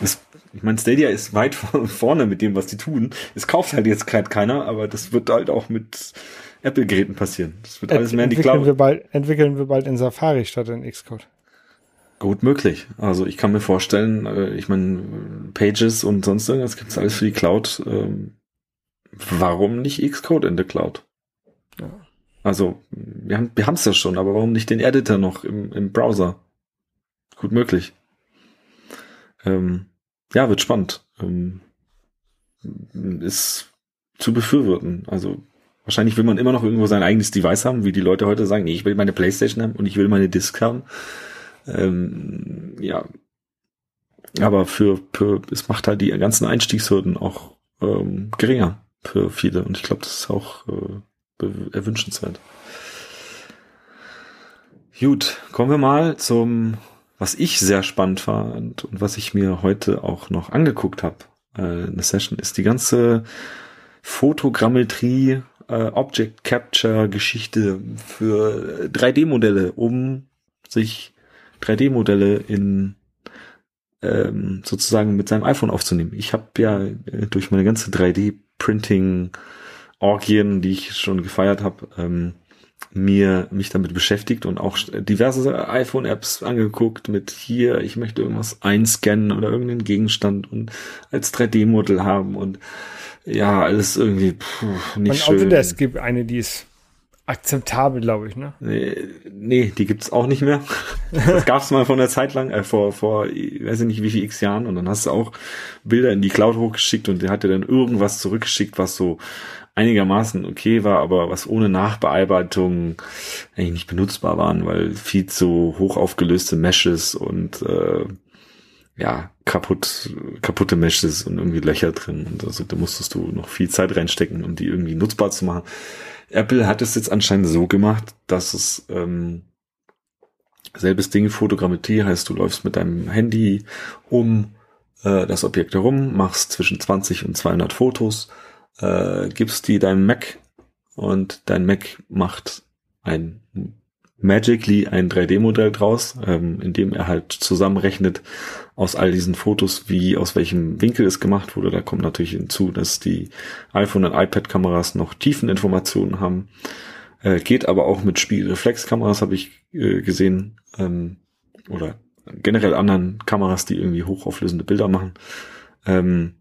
es, ich meine, Stadia ist weit <laughs> vorne mit dem, was die tun. Es kauft halt jetzt gerade keiner, aber das wird halt auch mit Apple-Geräten passieren. Das wird alles mehr in die Cloud. Wir bald, entwickeln wir bald in Safari statt in Xcode. Gut möglich. Also ich kann mir vorstellen, äh, ich meine, Pages und sonst irgendwas gibt es alles für die Cloud. Ähm, warum nicht Xcode in der Cloud? Ja. Also, wir haben wir es ja schon, aber warum nicht den Editor noch im, im Browser? Gut möglich. Ähm, ja, wird spannend. Ähm, ist zu befürworten. Also wahrscheinlich will man immer noch irgendwo sein eigenes Device haben, wie die Leute heute sagen, nee, ich will meine Playstation haben und ich will meine Disk haben. Ähm, ja. Aber für, für, es macht halt die ganzen Einstiegshürden auch ähm, geringer für viele. Und ich glaube, das ist auch äh, erwünschenswert. Gut, kommen wir mal zum, was ich sehr spannend fand und was ich mir heute auch noch angeguckt habe. Äh, eine Session ist die ganze Fotogrammetrie, äh, Object Capture Geschichte für 3D-Modelle, um sich 3D-Modelle in ähm, sozusagen mit seinem iPhone aufzunehmen. Ich habe ja äh, durch meine ganze 3D-Printing Orgien, die ich schon gefeiert habe, ähm, mir mich damit beschäftigt und auch diverse iPhone-Apps angeguckt mit hier, ich möchte irgendwas einscannen oder irgendeinen Gegenstand und als 3D-Modell haben und ja, alles irgendwie puh, nicht Und schön. Autodesk gibt eine, die ist akzeptabel, glaube ich, ne? Nee, nee, die gibt's auch nicht mehr. <laughs> Das gab's mal vor einer Zeit lang, äh, vor, vor, ich weiß nicht wie viel x Jahren, und dann hast du auch Bilder in die Cloud hochgeschickt und der hat dir dann irgendwas zurückgeschickt, was so einigermaßen okay war, aber was ohne Nachbearbeitung eigentlich nicht benutzbar waren, weil viel zu hoch aufgelöste Meshes und äh, ja, kaputt, kaputte Meshes und irgendwie Löcher drin. Und also da musstest du noch viel Zeit reinstecken, um die irgendwie nutzbar zu machen. Apple hat es jetzt anscheinend so gemacht, dass es ähm, selbes Ding, Fotogrammetrie heißt, du läufst mit deinem Handy um äh, das Objekt herum, machst zwischen 20 und 200 Fotos, äh, gibst die deinem Mac und dein Mac macht ein Magically ein 3D-Modell draus, ähm, in dem er halt zusammenrechnet aus all diesen Fotos, wie aus welchem Winkel es gemacht wurde. Da kommt natürlich hinzu, dass die iPhone- und iPad-Kameras noch Tiefeninformationen haben. Äh, geht aber auch mit Spiegelreflexkameras, habe ich äh, gesehen. Ähm, oder generell anderen Kameras, die irgendwie hochauflösende Bilder machen. Ähm,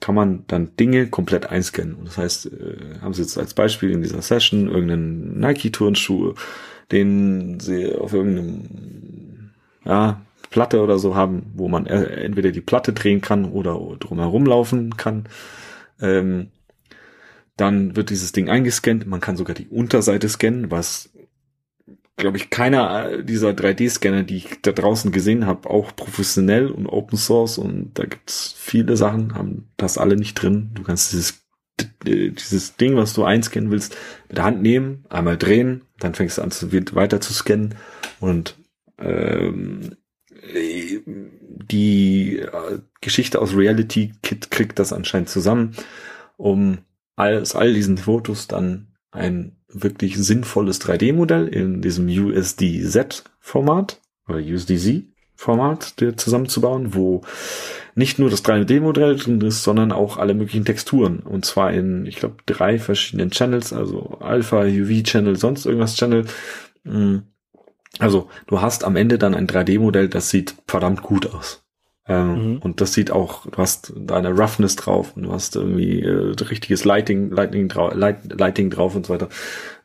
kann man dann Dinge komplett einscannen. Das heißt, äh, haben sie jetzt als Beispiel in dieser Session irgendeinen Nike-Turnschuh den sie auf irgendeinem ja, Platte oder so haben, wo man entweder die Platte drehen kann oder drumherum laufen kann. Ähm, dann wird dieses Ding eingescannt. Man kann sogar die Unterseite scannen, was glaube ich keiner dieser 3D-Scanner, die ich da draußen gesehen habe, auch professionell und Open Source und da gibt's viele Sachen, haben das alle nicht drin. Du kannst dieses dieses Ding, was du einscannen willst, mit der Hand nehmen, einmal drehen, dann fängst du an zu, weiter zu scannen und ähm, die äh, Geschichte aus Reality Kit kriegt das anscheinend zusammen, um aus all diesen Fotos dann ein wirklich sinnvolles 3D-Modell in diesem USDZ-Format oder USDZ-Format zusammenzubauen, wo nicht nur das 3D-Modell drin ist, sondern auch alle möglichen Texturen. Und zwar in, ich glaube, drei verschiedenen Channels, also Alpha, UV-Channel, sonst irgendwas Channel. Mm. Also du hast am Ende dann ein 3D-Modell, das sieht verdammt gut aus. Ähm, mhm. Und das sieht auch, du hast deine Roughness drauf und du hast irgendwie äh, richtiges Lighting, Lighting, drau Light, Lighting drauf und so weiter.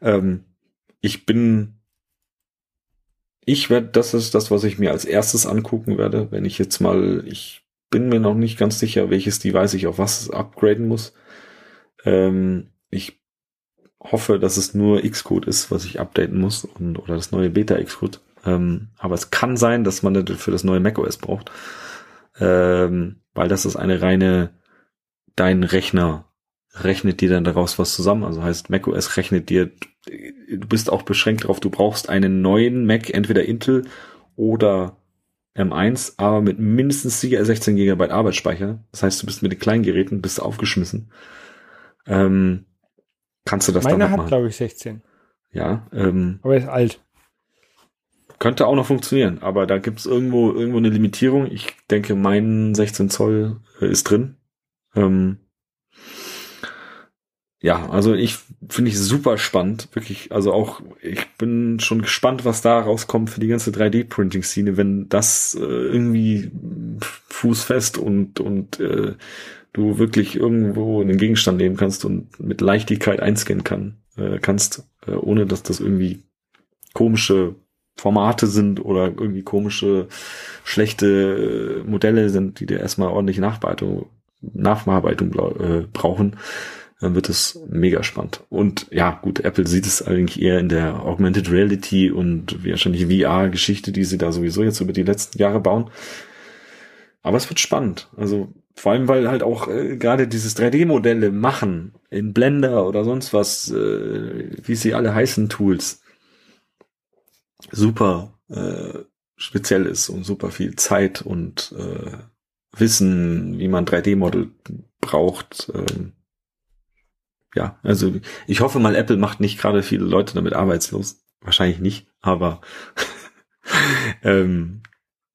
Ähm, ich bin, ich werde, das ist das, was ich mir als erstes angucken werde, wenn ich jetzt mal, ich bin mir noch nicht ganz sicher, welches Device ich auf was upgraden muss. Ähm, ich hoffe, dass es nur Xcode ist, was ich updaten muss und, oder das neue Beta Xcode. Ähm, aber es kann sein, dass man das für das neue macOS braucht, ähm, weil das ist eine reine, dein Rechner rechnet dir dann daraus was zusammen. Also heißt, macOS rechnet dir, du bist auch beschränkt darauf, du brauchst einen neuen Mac, entweder Intel oder M1, aber mit mindestens 16 GB Arbeitsspeicher. Das heißt, du bist mit den kleinen Geräten bist aufgeschmissen. Ähm, kannst du das Meine dann hat, glaube ich, 16. Ja. Ähm, aber er ist alt. Könnte auch noch funktionieren, aber da gibt's irgendwo irgendwo eine Limitierung. Ich denke, mein 16 Zoll äh, ist drin. Ähm, ja, also ich finde ich super spannend, wirklich. Also auch, ich bin schon gespannt, was da rauskommt für die ganze 3D-Printing-Szene, wenn das äh, irgendwie fußfest und und äh, du wirklich irgendwo einen Gegenstand nehmen kannst und mit Leichtigkeit einscannen kann, äh, kannst, äh, ohne dass das irgendwie komische Formate sind oder irgendwie komische, schlechte äh, Modelle sind, die dir erstmal ordentlich Nachbearbeitung, Nachbearbeitung äh, brauchen dann wird es mega spannend. Und ja, gut, Apple sieht es eigentlich eher in der Augmented Reality und wahrscheinlich VR-Geschichte, die sie da sowieso jetzt über die letzten Jahre bauen. Aber es wird spannend. Also vor allem, weil halt auch äh, gerade dieses 3D-Modelle machen in Blender oder sonst was, äh, wie sie alle heißen, Tools, super äh, speziell ist und super viel Zeit und äh, Wissen, wie man 3D-Model braucht. Äh, ja, also ich hoffe mal, Apple macht nicht gerade viele Leute damit arbeitslos. Wahrscheinlich nicht, aber <laughs> ähm,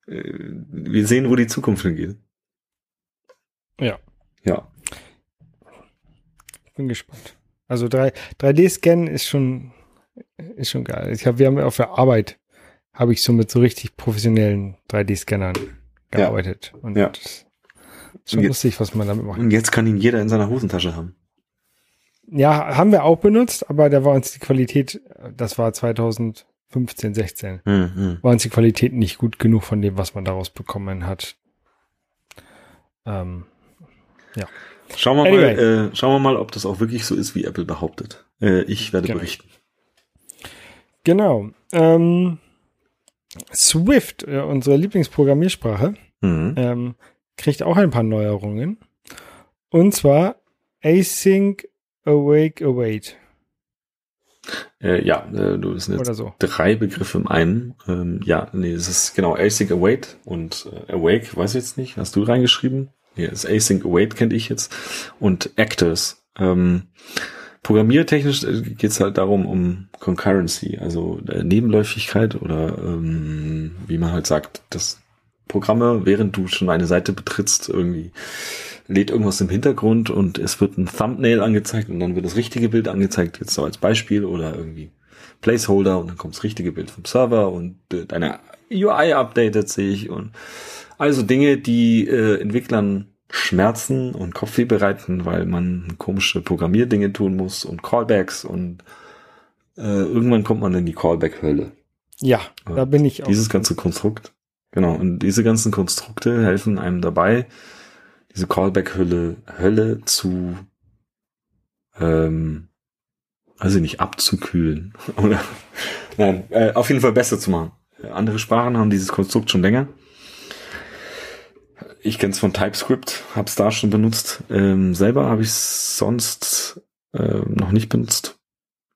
äh, wir sehen, wo die Zukunft hingeht. Ja. Ja. Ich bin gespannt. Also 3, 3D-Scan ist schon ist schon geil. Ich habe, wir haben auf der Arbeit, habe ich so mit so richtig professionellen 3D-Scannern gearbeitet. Ja. Und Ja. ist schon jetzt- lustig, was man damit macht. Und jetzt kann ihn jeder in seiner Hosentasche haben. Ja, haben wir auch benutzt, aber da war uns die Qualität, das war 2015, 16, Hm, hm. war uns die Qualität nicht gut genug von dem, was man daraus bekommen hat. Ähm, Schauen wir Anyway. mal, äh, schauen wir mal, ob das auch wirklich so ist, wie Apple behauptet. Äh, ich werde Genau. berichten. Genau. Ähm, Swift, äh, unsere Lieblingsprogrammiersprache, Mhm. ähm, kriegt auch ein paar Neuerungen. Und zwar Async Awake Await Äh, ja, äh, du bist jetzt so. drei Begriffe im einen. Ähm, ja, nee, es ist genau Async Await und äh, Awake, weiß ich jetzt nicht. Hast du reingeschrieben? Hier ist Async Await, kennt ich jetzt. Und Actors. Ähm, programmiertechnisch geht es halt darum, um Concurrency, also äh, Nebenläufigkeit oder ähm, wie man halt sagt, dass Programme, während du schon eine Seite betrittst, irgendwie lädt irgendwas im Hintergrund und es wird ein Thumbnail angezeigt und dann wird das richtige Bild angezeigt, jetzt so als Beispiel oder irgendwie Placeholder und dann kommt das richtige Bild vom Server und äh, deine UI updatet sich und also Dinge, die äh, Entwicklern Schmerzen und Kopfweh bereiten, weil man komische Programmierdinge tun muss und Callbacks und äh, irgendwann kommt man in die Callback-Hölle. Ja, Ja, da bin ich auch. Dieses ganze Konstrukt. Genau. Und diese ganzen Konstrukte helfen einem dabei, diese Callback-Hölle Hölle zu, ähm, also nicht abzukühlen. <laughs> Oder, nein, äh, auf jeden Fall besser zu machen. Andere Sprachen haben dieses Konstrukt schon länger. Ich kenne es von TypeScript, habe es da schon benutzt. Ähm, selber habe ich es sonst ähm, noch nicht benutzt.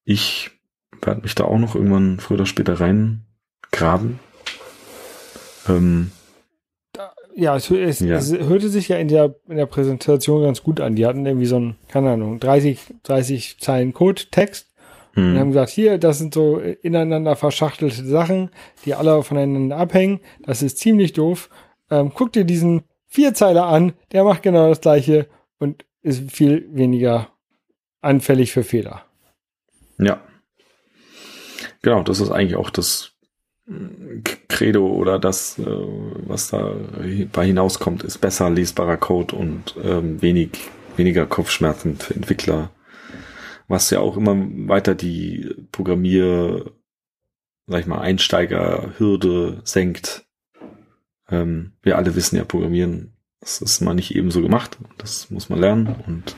Ich werde mich da auch noch irgendwann früher oder später reingraben. Ähm, ja, es, es, Ja. es hörte sich ja in der, in der Präsentation ganz gut an. Die hatten irgendwie so ein, keine Ahnung, 30, 30 Zeilen Code, Text und haben hm, gesagt, hier, das sind so äh, ineinander verschachtelte Sachen, die alle voneinander abhängen. Das ist ziemlich doof. Ähm, guck dir diesen Vierzeiler an, der macht genau das gleiche und ist viel weniger anfällig für Fehler. ja. Genau, das ist eigentlich auch das Credo oder das, äh, was da bei hinauskommt, ist besser lesbarer Code und ähm, wenig, weniger Kopfschmerzen für Entwickler, was ja auch immer weiter die Programmier, sag ich mal, Einsteigerhürde senkt. Ähm, wir alle wissen ja, Programmieren, das ist mal nicht ebenso gemacht, das muss man lernen und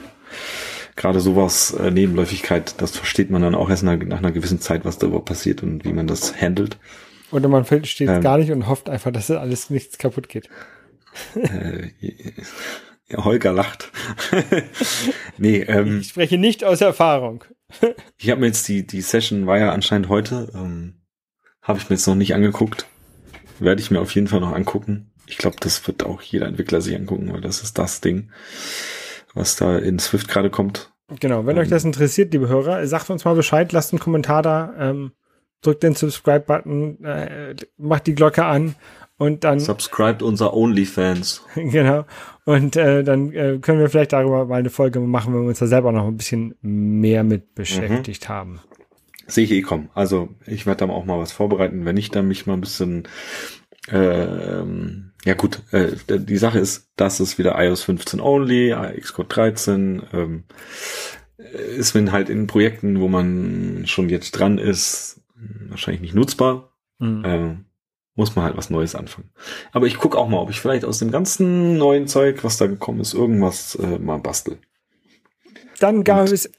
gerade sowas, äh, Nebenläufigkeit, das versteht man dann auch erst nach, nach einer gewissen Zeit, was da überhaupt passiert und wie man das handelt. Oder man versteht es Ähm. gar nicht und hofft einfach, dass alles nichts kaputt geht. äh, <laughs> Holger lacht. <laughs> nee, ähm, Ich spreche nicht aus Erfahrung. ich habe mir jetzt die, die Session war ja anscheinend heute, ähm, habe ich mir jetzt noch nicht angeguckt. Werde ich mir auf jeden Fall noch angucken. Ich glaube, das wird auch jeder Entwickler sich angucken, weil das ist das Ding, was da in Swift gerade kommt. Genau, wenn Ähm. euch das interessiert, liebe Hörer, sagt uns mal Bescheid, lasst einen Kommentar da, ähm, drückt den Subscribe-Button, äh, macht die Glocke an und dann, Subscribed unser OnlyFans. <laughs> genau, und äh, dann äh, können wir vielleicht darüber mal eine Folge machen, wenn wir uns da selber noch ein bisschen mehr mit beschäftigt haben. Sehe ich eh kommen. Also ich werde dann auch mal was vorbereiten. Wenn nicht, dann mich mal ein bisschen. ähm, ja gut, äh, die Sache ist, das ist wieder iOS 15 only, Xcode 13. Ähm, ist wenn halt in Projekten, wo man schon jetzt dran ist, wahrscheinlich nicht nutzbar. Mhm. Äh, muss man halt was Neues anfangen. Aber ich gucke auch mal, ob ich vielleicht aus dem ganzen neuen Zeug, was da gekommen ist, irgendwas äh, mal bastel. Dann gab und- es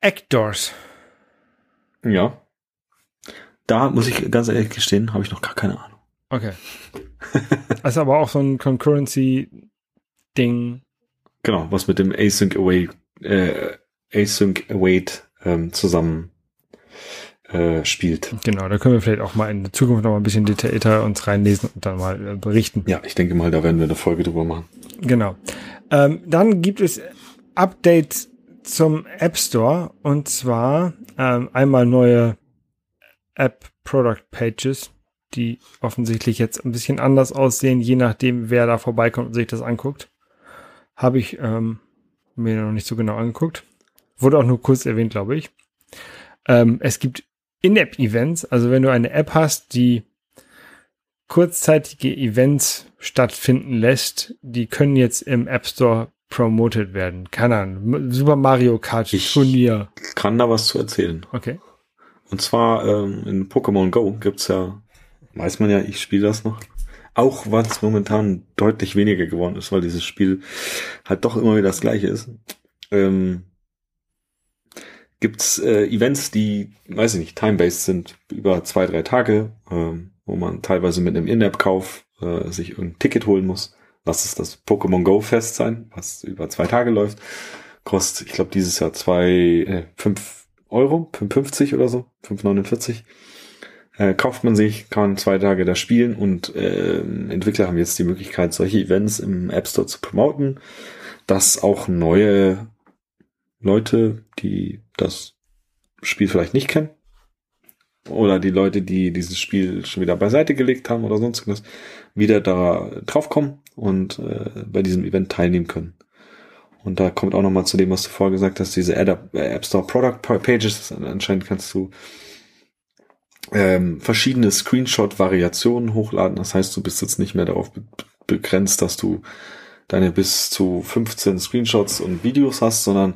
Actors. Ja. Da muss ich ganz ehrlich gestehen, habe ich noch gar keine Ahnung. Okay. Das <laughs> ist aber auch so ein Concurrency-Ding. Genau, was mit dem Async Await, äh, Async Await ähm, zusammen äh, spielt. Genau, da können wir vielleicht auch mal in der Zukunft noch mal ein bisschen detaillierter uns reinlesen und dann mal äh, berichten. Ja, ich denke mal, da werden wir eine Folge drüber machen. Genau. Ähm, dann gibt es Updates zum App Store und zwar ähm, einmal neue App Product Pages, die offensichtlich jetzt ein bisschen anders aussehen, je nachdem, wer da vorbeikommt und sich das anguckt. Habe ich ähm, mir noch nicht so genau angeguckt. Wurde auch nur kurz erwähnt, glaube ich. Ähm, es gibt In-App-Events, also wenn du eine App hast, die kurzzeitige Events stattfinden lässt, die können jetzt im App Store promoted werden. Keine Ahnung. Super Mario Kart Ich- Turnier. Kann da was zu erzählen. Okay. Und zwar ähm, in Pokémon Go gibt's ja, weiß man ja, ich spiele das noch. Auch was momentan deutlich weniger geworden ist, weil dieses Spiel halt doch immer wieder das gleiche ist. Ähm, gibt's äh, Events, die, weiß ich nicht, time-based sind, über zwei, drei Tage, ähm, wo man teilweise mit einem In-App-Kauf äh, sich irgendein Ticket holen muss. Lass es das Pokémon Go Fest sein, was über zwei Tage läuft. Kostet, ich glaube, dieses Jahr zwei, äh, Euro, 5,50 oder so, 5,49. Äh, kauft man sich, kann zwei Tage da spielen und äh, Entwickler haben jetzt die Möglichkeit, solche Events im App Store zu promoten, dass auch neue Leute, die das Spiel vielleicht nicht kennen, oder die Leute, die dieses Spiel schon wieder beiseite gelegt haben oder sonst irgendwas, wieder da draufkommen und äh, bei diesem Event teilnehmen können. Und da kommt auch nochmal zu dem, was du vorher gesagt hast, diese App, äh, App Store Product Pages. Anscheinend kannst du ähm, verschiedene Screenshot-Variationen hochladen. Das heißt, du bist jetzt nicht mehr darauf be begrenzt, dass du deine bis zu 15 Screenshots und Videos hast, sondern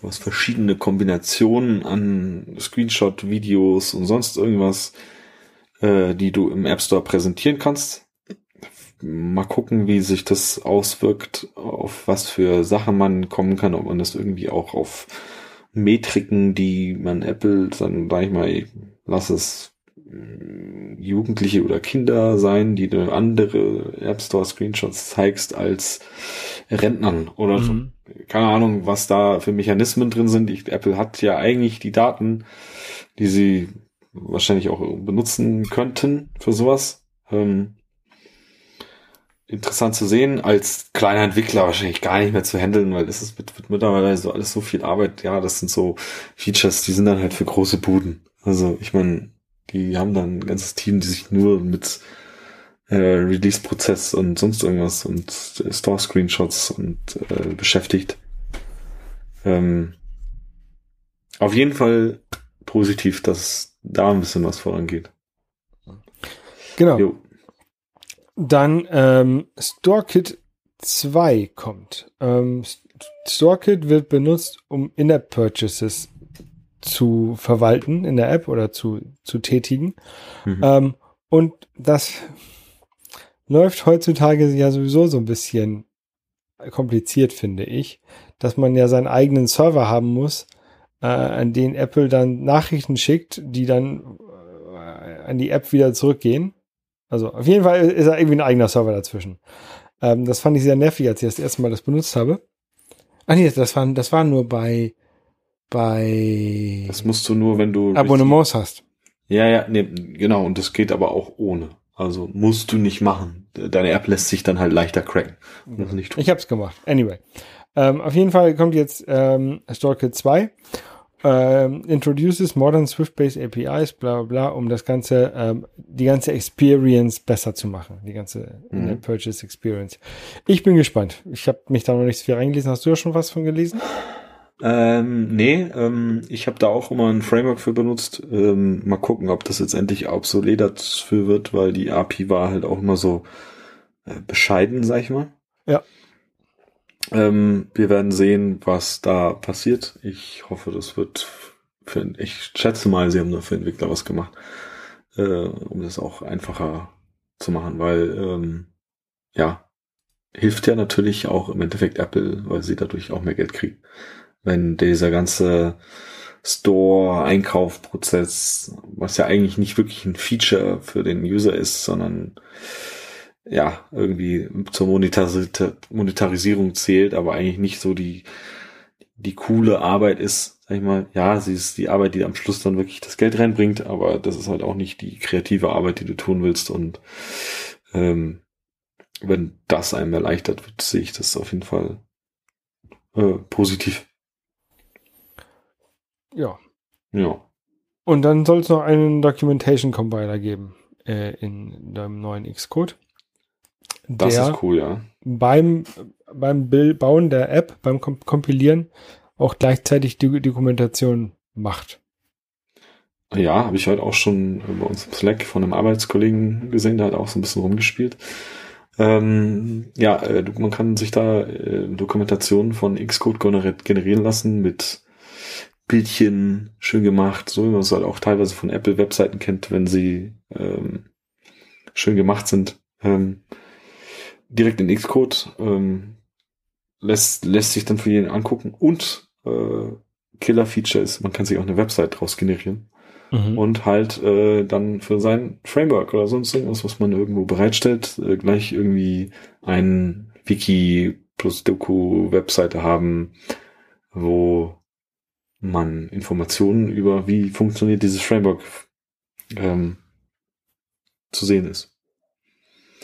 du hast verschiedene Kombinationen an Screenshot-Videos und sonst irgendwas, äh, die du im App Store präsentieren kannst. Mal gucken, wie sich das auswirkt, auf was für Sachen man kommen kann, ob man das irgendwie auch auf Metriken, die man Apple, dann sag ich mal, lass es mh, Jugendliche oder Kinder sein, die du andere App Store Screenshots zeigst als Rentnern oder so. Mhm. Keine Ahnung, was da für Mechanismen drin sind. Ich, Apple hat ja eigentlich die Daten, die sie wahrscheinlich auch benutzen könnten für sowas. Ähm, interessant zu sehen, als kleiner Entwickler wahrscheinlich gar nicht mehr zu handeln, weil es ist, wird, wird mittlerweile so alles so viel Arbeit. Ja, das sind so Features, die sind dann halt für große Buden. Also ich meine, die haben dann ein ganzes Team, die sich nur mit äh, Release-Prozess und sonst irgendwas und äh, Store-Screenshots und äh, beschäftigt. Ähm, auf jeden Fall positiv, dass da ein bisschen was vorangeht. Genau. Jo. Dann ähm, StoreKit 2 kommt. Ähm, StoreKit wird benutzt, um In-App-Purchases zu verwalten in der App oder zu, zu tätigen. Mhm. Ähm, und das läuft heutzutage ja sowieso so ein bisschen kompliziert, finde ich, dass man ja seinen eigenen Server haben muss, äh, an den Apple dann Nachrichten schickt, die dann äh, an die App wieder zurückgehen. Also auf jeden Fall ist da irgendwie ein eigener Server dazwischen. Ähm, das fand ich sehr nervig, als ich das erste Mal das benutzt habe. Ach nee, das war, das war nur bei, bei Das musst du nur, wenn du Abonnements hast. Ja, ja, nee, genau. Und das geht aber auch ohne. Also musst du nicht machen. Deine App lässt sich dann halt leichter cracken. Nicht tun. Ich hab's gemacht. Anyway. Ähm, auf jeden Fall kommt jetzt ähm, StoreKit 2. Ähm, introduces modern Swift-based APIs, bla bla bla, um das ganze, ähm, die ganze Experience besser zu machen. Die ganze Mhm. In-App Purchase Experience. Ich bin gespannt. Ich habe mich da noch nicht so viel reingelesen. Hast du ja schon was von gelesen? Ähm, nee, ähm, ich habe da auch immer ein Framework für benutzt. Ähm, mal gucken, ob das jetzt endlich obsolet dafür wird, weil die API war halt auch immer so äh, bescheiden, sag ich mal. Ja. Ähm, wir werden sehen, was da passiert. Ich hoffe, das wird für, ich schätze mal, sie haben da für Entwickler was gemacht, äh, um das auch einfacher zu machen, weil, ähm, ja, hilft ja natürlich auch im Endeffekt Apple, weil sie dadurch auch mehr Geld kriegen. Wenn dieser ganze Store-Einkaufprozess, was ja eigentlich nicht wirklich ein Feature für den User ist, sondern ja, irgendwie zur Monetaris- Monetarisierung zählt, aber eigentlich nicht so die, die coole Arbeit ist, sag ich mal, ja, sie ist die Arbeit, die am Schluss dann wirklich das Geld reinbringt, aber das ist halt auch nicht die kreative Arbeit, die du tun willst und ähm, wenn das einem erleichtert wird, sehe ich das auf jeden Fall äh, positiv. Ja. Ja. Und dann soll es noch einen Documentation Compiler geben äh, in deinem neuen Xcode. Das der ist cool, ja. beim, beim Bauen der App, beim Kom Kompilieren auch gleichzeitig die Dokumentation macht. Ja, habe ich heute auch schon bei uns im Slack von einem Arbeitskollegen gesehen, der hat auch so ein bisschen rumgespielt. Ähm, ja, äh, man kann sich da äh, Dokumentationen von Xcode generieren lassen mit Bildchen schön gemacht, so wie man es halt auch teilweise von Apple-Webseiten kennt, wenn sie ähm, schön gemacht sind. Ähm, direkt in Xcode ähm, lässt, lässt sich dann für jeden angucken und äh, Killer-Feature ist, man kann sich auch eine Website draus generieren mhm. und halt äh, dann für sein Framework oder sonst irgendwas, was man irgendwo bereitstellt, äh, gleich irgendwie ein Wiki plus Doku-Webseite haben, wo man Informationen über wie funktioniert dieses Framework ähm, zu sehen ist.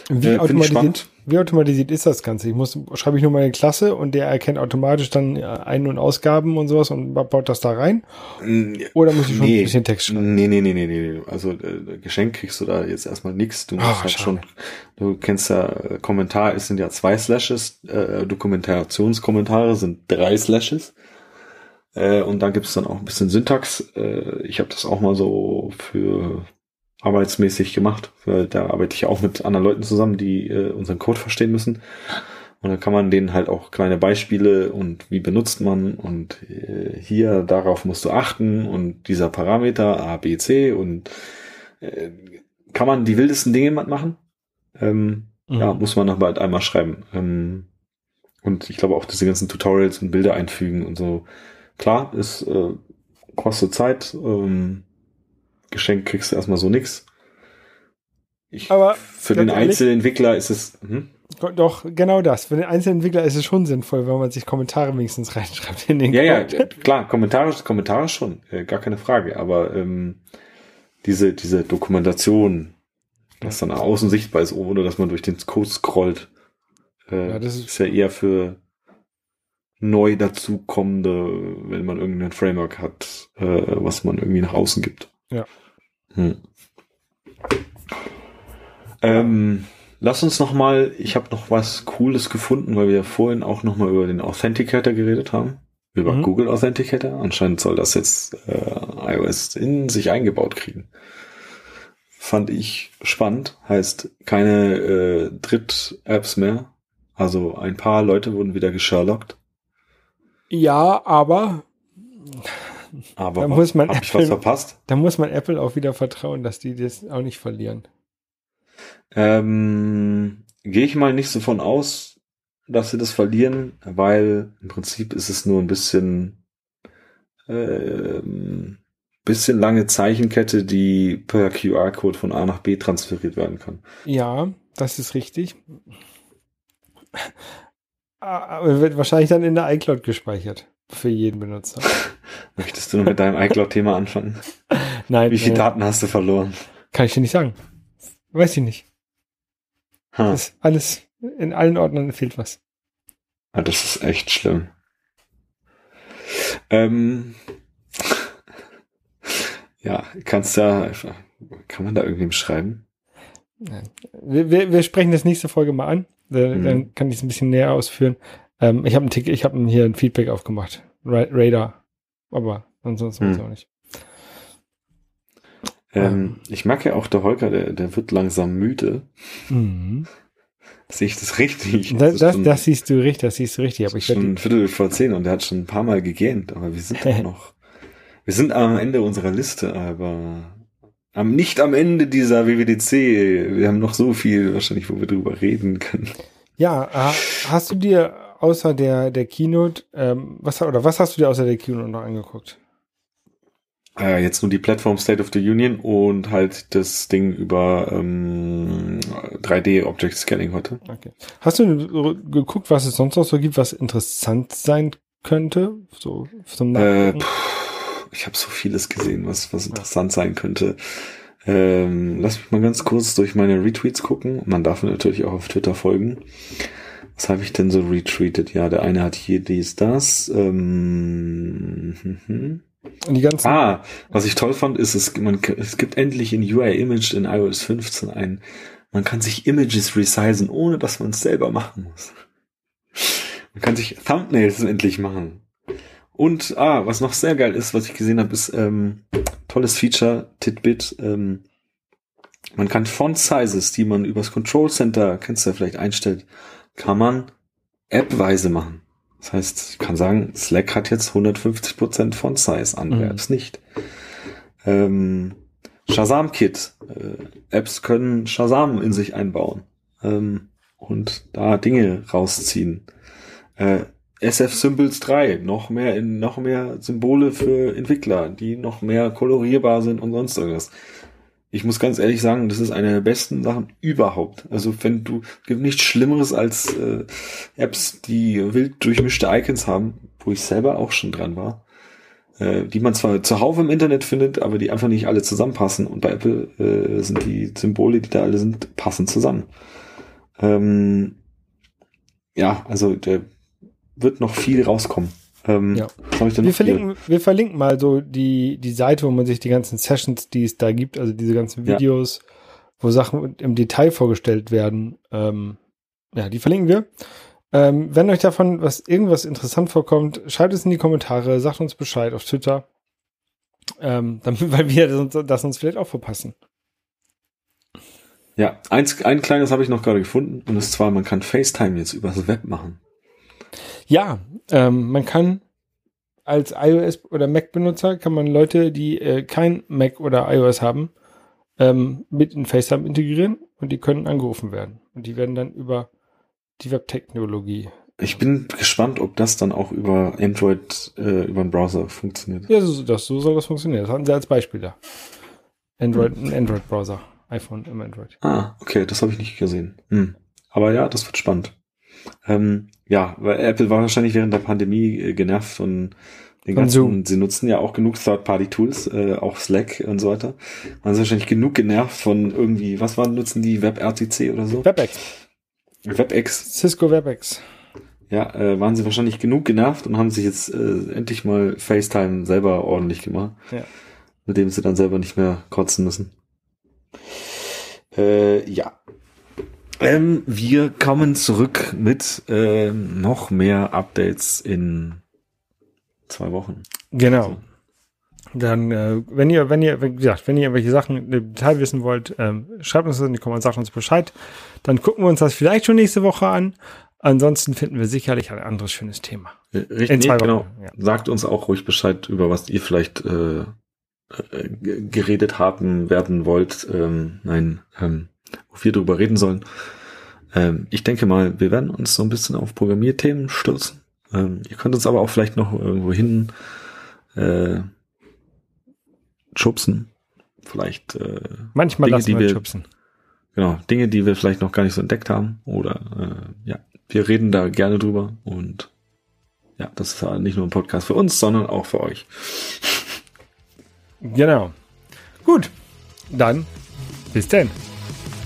Wie, äh, automatisiert, wie automatisiert ist das Ganze? Ich muss, schreibe ich nur meine Klasse und der erkennt automatisch dann äh, Ein- und Ausgaben und sowas und baut das da rein? Oder muss ich schon nee, ein bisschen Text schreiben? Nee, nee, nee, nee, nee. Also äh, Geschenk kriegst du da jetzt erstmal nichts. Du musst Ah, halt schon, du kennst ja, äh, Kommentar, es sind ja zwei Slashes, äh, Dokumentationskommentare sind drei Slashes. Äh, und dann gibt's dann auch ein bisschen Syntax. Äh, ich habe das auch mal so für arbeitsmäßig gemacht, weil da arbeite ich auch mit anderen Leuten zusammen, die äh, unseren Code verstehen müssen. Und dann kann man denen halt auch kleine Beispiele und wie benutzt man und äh, hier darauf musst du achten und dieser Parameter A, B, C und äh, kann man die wildesten Dinge machen. Ähm, Mhm. Ja, muss man aber halt einmal schreiben. Ähm, und ich glaube auch diese ganzen Tutorials und Bilder einfügen und so. Klar, ist äh, kostet Zeit. Ähm, Geschenk kriegst du erstmal so nix. Ich, Aber für den ehrlich- Einzelentwickler ist es. Hm? Doch, genau das. Für den Einzelentwickler ist es schon sinnvoll, wenn man sich Kommentare wenigstens <laughs> reinschreibt in den Ja, ja, Code. klar, Kommentare, Kommentare schon, äh, gar keine Frage. Aber ähm, diese, diese Dokumentation, was dann nach außen sichtbar ist, ohne dass man durch den Code scrollt, äh, Ja, das ist, ist- ja eher für neu dazukommende, wenn man irgendein Framework hat, äh, was man irgendwie nach außen gibt. Ja. Hm. Ähm, lass uns noch mal, ich habe noch was Cooles gefunden, weil wir ja vorhin auch noch mal über den Authenticator geredet haben. Über Mhm. Google Authenticator. Anscheinend soll das jetzt äh, iOS in sich eingebaut kriegen. Fand ich spannend. Heißt keine äh, Dritt-Apps mehr. Also ein paar Leute wurden wieder gesherlockt. Ja, aber Aber Da muss man hab ich Apple- was verpasst? da muss man Apple auch wieder vertrauen, dass die das auch nicht verlieren. Ähm, Gehe ich mal nicht so von aus, dass sie das verlieren, weil im Prinzip ist es nur ein bisschen, ähm, bisschen lange Zeichenkette, die per QR-Code von A nach B transferiert werden kann. Ja, das ist richtig. Ah, Aber wird wahrscheinlich dann in der iCloud gespeichert. Für jeden Benutzer. <laughs> Möchtest du nur mit deinem iCloud-Thema anfangen? Nein, Wie viele äh, Daten hast du verloren? kann ich dir nicht sagen. Weiß ich nicht. Ha, alles, in allen Ordnern fehlt was. ah, das ist echt schlimm. Ähm, <laughs> ja, kannst ja, kann man da irgendwem schreiben? Nein. Wir, wir, wir sprechen das nächste Folge mal an. Dann, Mhm. dann kann ich es ein bisschen näher ausführen. Ähm, ich habe ich hab hier ein Feedback aufgemacht. Ra Radar. Aber ansonsten ich Mhm. auch nicht. Ähm, ich mag ja auch der Holger, der, der wird langsam müde. Mhm. Sehe ich das richtig? Das, ist das, schon- das siehst du richtig, das siehst du richtig. Aber ich schon ein Viertel vor zehn und der hat schon ein paar Mal gegähnt, aber wir sind doch <laughs> noch. Wir sind am Ende unserer Liste, aber am, nicht am Ende dieser WWDC. Wir haben noch so viel wahrscheinlich, wo wir drüber reden können. Ja, ha- hast du dir außer der, der Keynote, ähm, was, oder was hast du dir außer der Keynote noch angeguckt? Äh, jetzt nur die Plattform State of the Union und halt das Ding über ähm, 3D Object Scanning heute. Okay. Hast du geguckt, was es sonst noch so gibt, was interessant sein könnte? So zum Äh, pff, ich habe so vieles gesehen, was, was interessant sein könnte. Ähm, lass mich mal ganz kurz durch meine Retweets gucken. Man darf mir natürlich auch auf Twitter folgen. Was habe ich denn so retweetet? Ja, der eine hat hier dies, das. Ähm, mhm. Und die ganzen, Ah, was ich toll fand, ist, es, man, es gibt endlich in UI Image in iOS 15 ein, man kann sich Images resizen, ohne dass man es selber machen muss. Man kann sich Thumbnails endlich machen. Und, ah, was noch sehr geil ist, was ich gesehen habe, ist ähm, tolles Feature, Titbit. Ähm, man kann Font Sizes, die man übers Control Center, kennst du ja vielleicht einstellt, kann man appweise machen. Das heißt, ich kann sagen, Slack hat jetzt 150% Font Size, andere mhm. Apps nicht. Ähm, Shazam Kit. Äh, Apps können Shazam in sich einbauen ähm, und da Dinge rausziehen. Äh, SF Symbols 3, noch mehr in noch mehr Symbole für Entwickler, die noch mehr kolorierbar sind und sonst irgendwas. Ich muss ganz ehrlich sagen, das ist eine der besten Sachen überhaupt. Also wenn du gibt nichts Schlimmeres als äh, Apps, die wild durchmischte Icons haben, wo ich selber auch schon dran war, äh, die man zwar zuhauf im Internet findet, aber die einfach nicht alle zusammenpassen. Und bei Apple äh, sind die Symbole, die da alle sind, passen zusammen. Ähm, ja, also der wird noch viel rauskommen. Ähm, ja. wir, verlinken, wir verlinken mal so die, die Seite, wo man sich die ganzen Sessions, die es da gibt, also diese ganzen Videos, ja. wo Sachen im Detail vorgestellt werden, ähm, ja, die verlinken wir. Ähm, wenn euch davon was irgendwas interessant vorkommt, schreibt es in die Kommentare, sagt uns Bescheid auf Twitter, ähm, damit, <laughs> weil wir das, das uns vielleicht auch verpassen. Ja, eins, ein kleines habe ich noch gerade gefunden und das ist zwar, man kann FaceTime jetzt übers Web machen. Ja, ähm, man kann als iOS oder Mac-Benutzer kann man Leute, die äh, kein Mac oder iOS haben, ähm, mit in FaceTime integrieren und die können angerufen werden. Und die werden dann über die Webtechnologie. Ich bin gespannt, ob das dann auch über Android, äh, über den Browser funktioniert. Ja, so, das, so soll das funktionieren. Das hatten sie als Beispiel da. Android, ein Android-Browser. iPhone im Android. Ah, okay, das habe ich nicht gesehen. Hm. Aber ja, das wird spannend. Ähm, ja, weil Apple war wahrscheinlich während der Pandemie äh, genervt von den ganzen, Zoom. sie nutzen ja auch genug Third-Party-Tools, äh, auch Slack und so weiter. Waren sie wahrscheinlich genug genervt von irgendwie, was waren, nutzen die WebRTC oder so? WebEx. WebEx. Cisco WebEx. Ja, äh, waren sie wahrscheinlich genug genervt und haben sich jetzt äh, endlich mal FaceTime selber ordentlich gemacht. Ja. Mit dem sie dann selber nicht mehr kotzen müssen. Äh, ja, ähm, wir kommen zurück mit äh, noch mehr Updates in zwei Wochen. Genau. Also. Dann, äh, wenn ihr, wenn ihr, wie gesagt, wenn ihr irgendwelche Sachen im Detail wissen wollt, ähm, schreibt uns das in die Kommentare, sagt uns Bescheid. Dann gucken wir uns das vielleicht schon nächste Woche an. Ansonsten finden wir sicherlich ein anderes schönes Thema. Äh, richtig, in zwei Wochen. genau. Ja. Sagt uns auch ruhig Bescheid, über was ihr vielleicht äh, äh geredet haben werden wollt. Ähm, nein, ähm, wo wir drüber reden sollen. Ähm, ich denke mal, wir werden uns so ein bisschen auf Programmierthemen stürzen. Ähm, ihr könnt uns aber auch vielleicht noch irgendwo hin äh, schubsen. Vielleicht äh, manchmal Dinge, die wir schubsen. Genau, Dinge, die wir vielleicht noch gar nicht so entdeckt haben. Oder äh, ja, wir reden da gerne drüber und ja, das ist nicht nur ein Podcast für uns, sondern auch für euch. Genau. Gut, dann bis denn.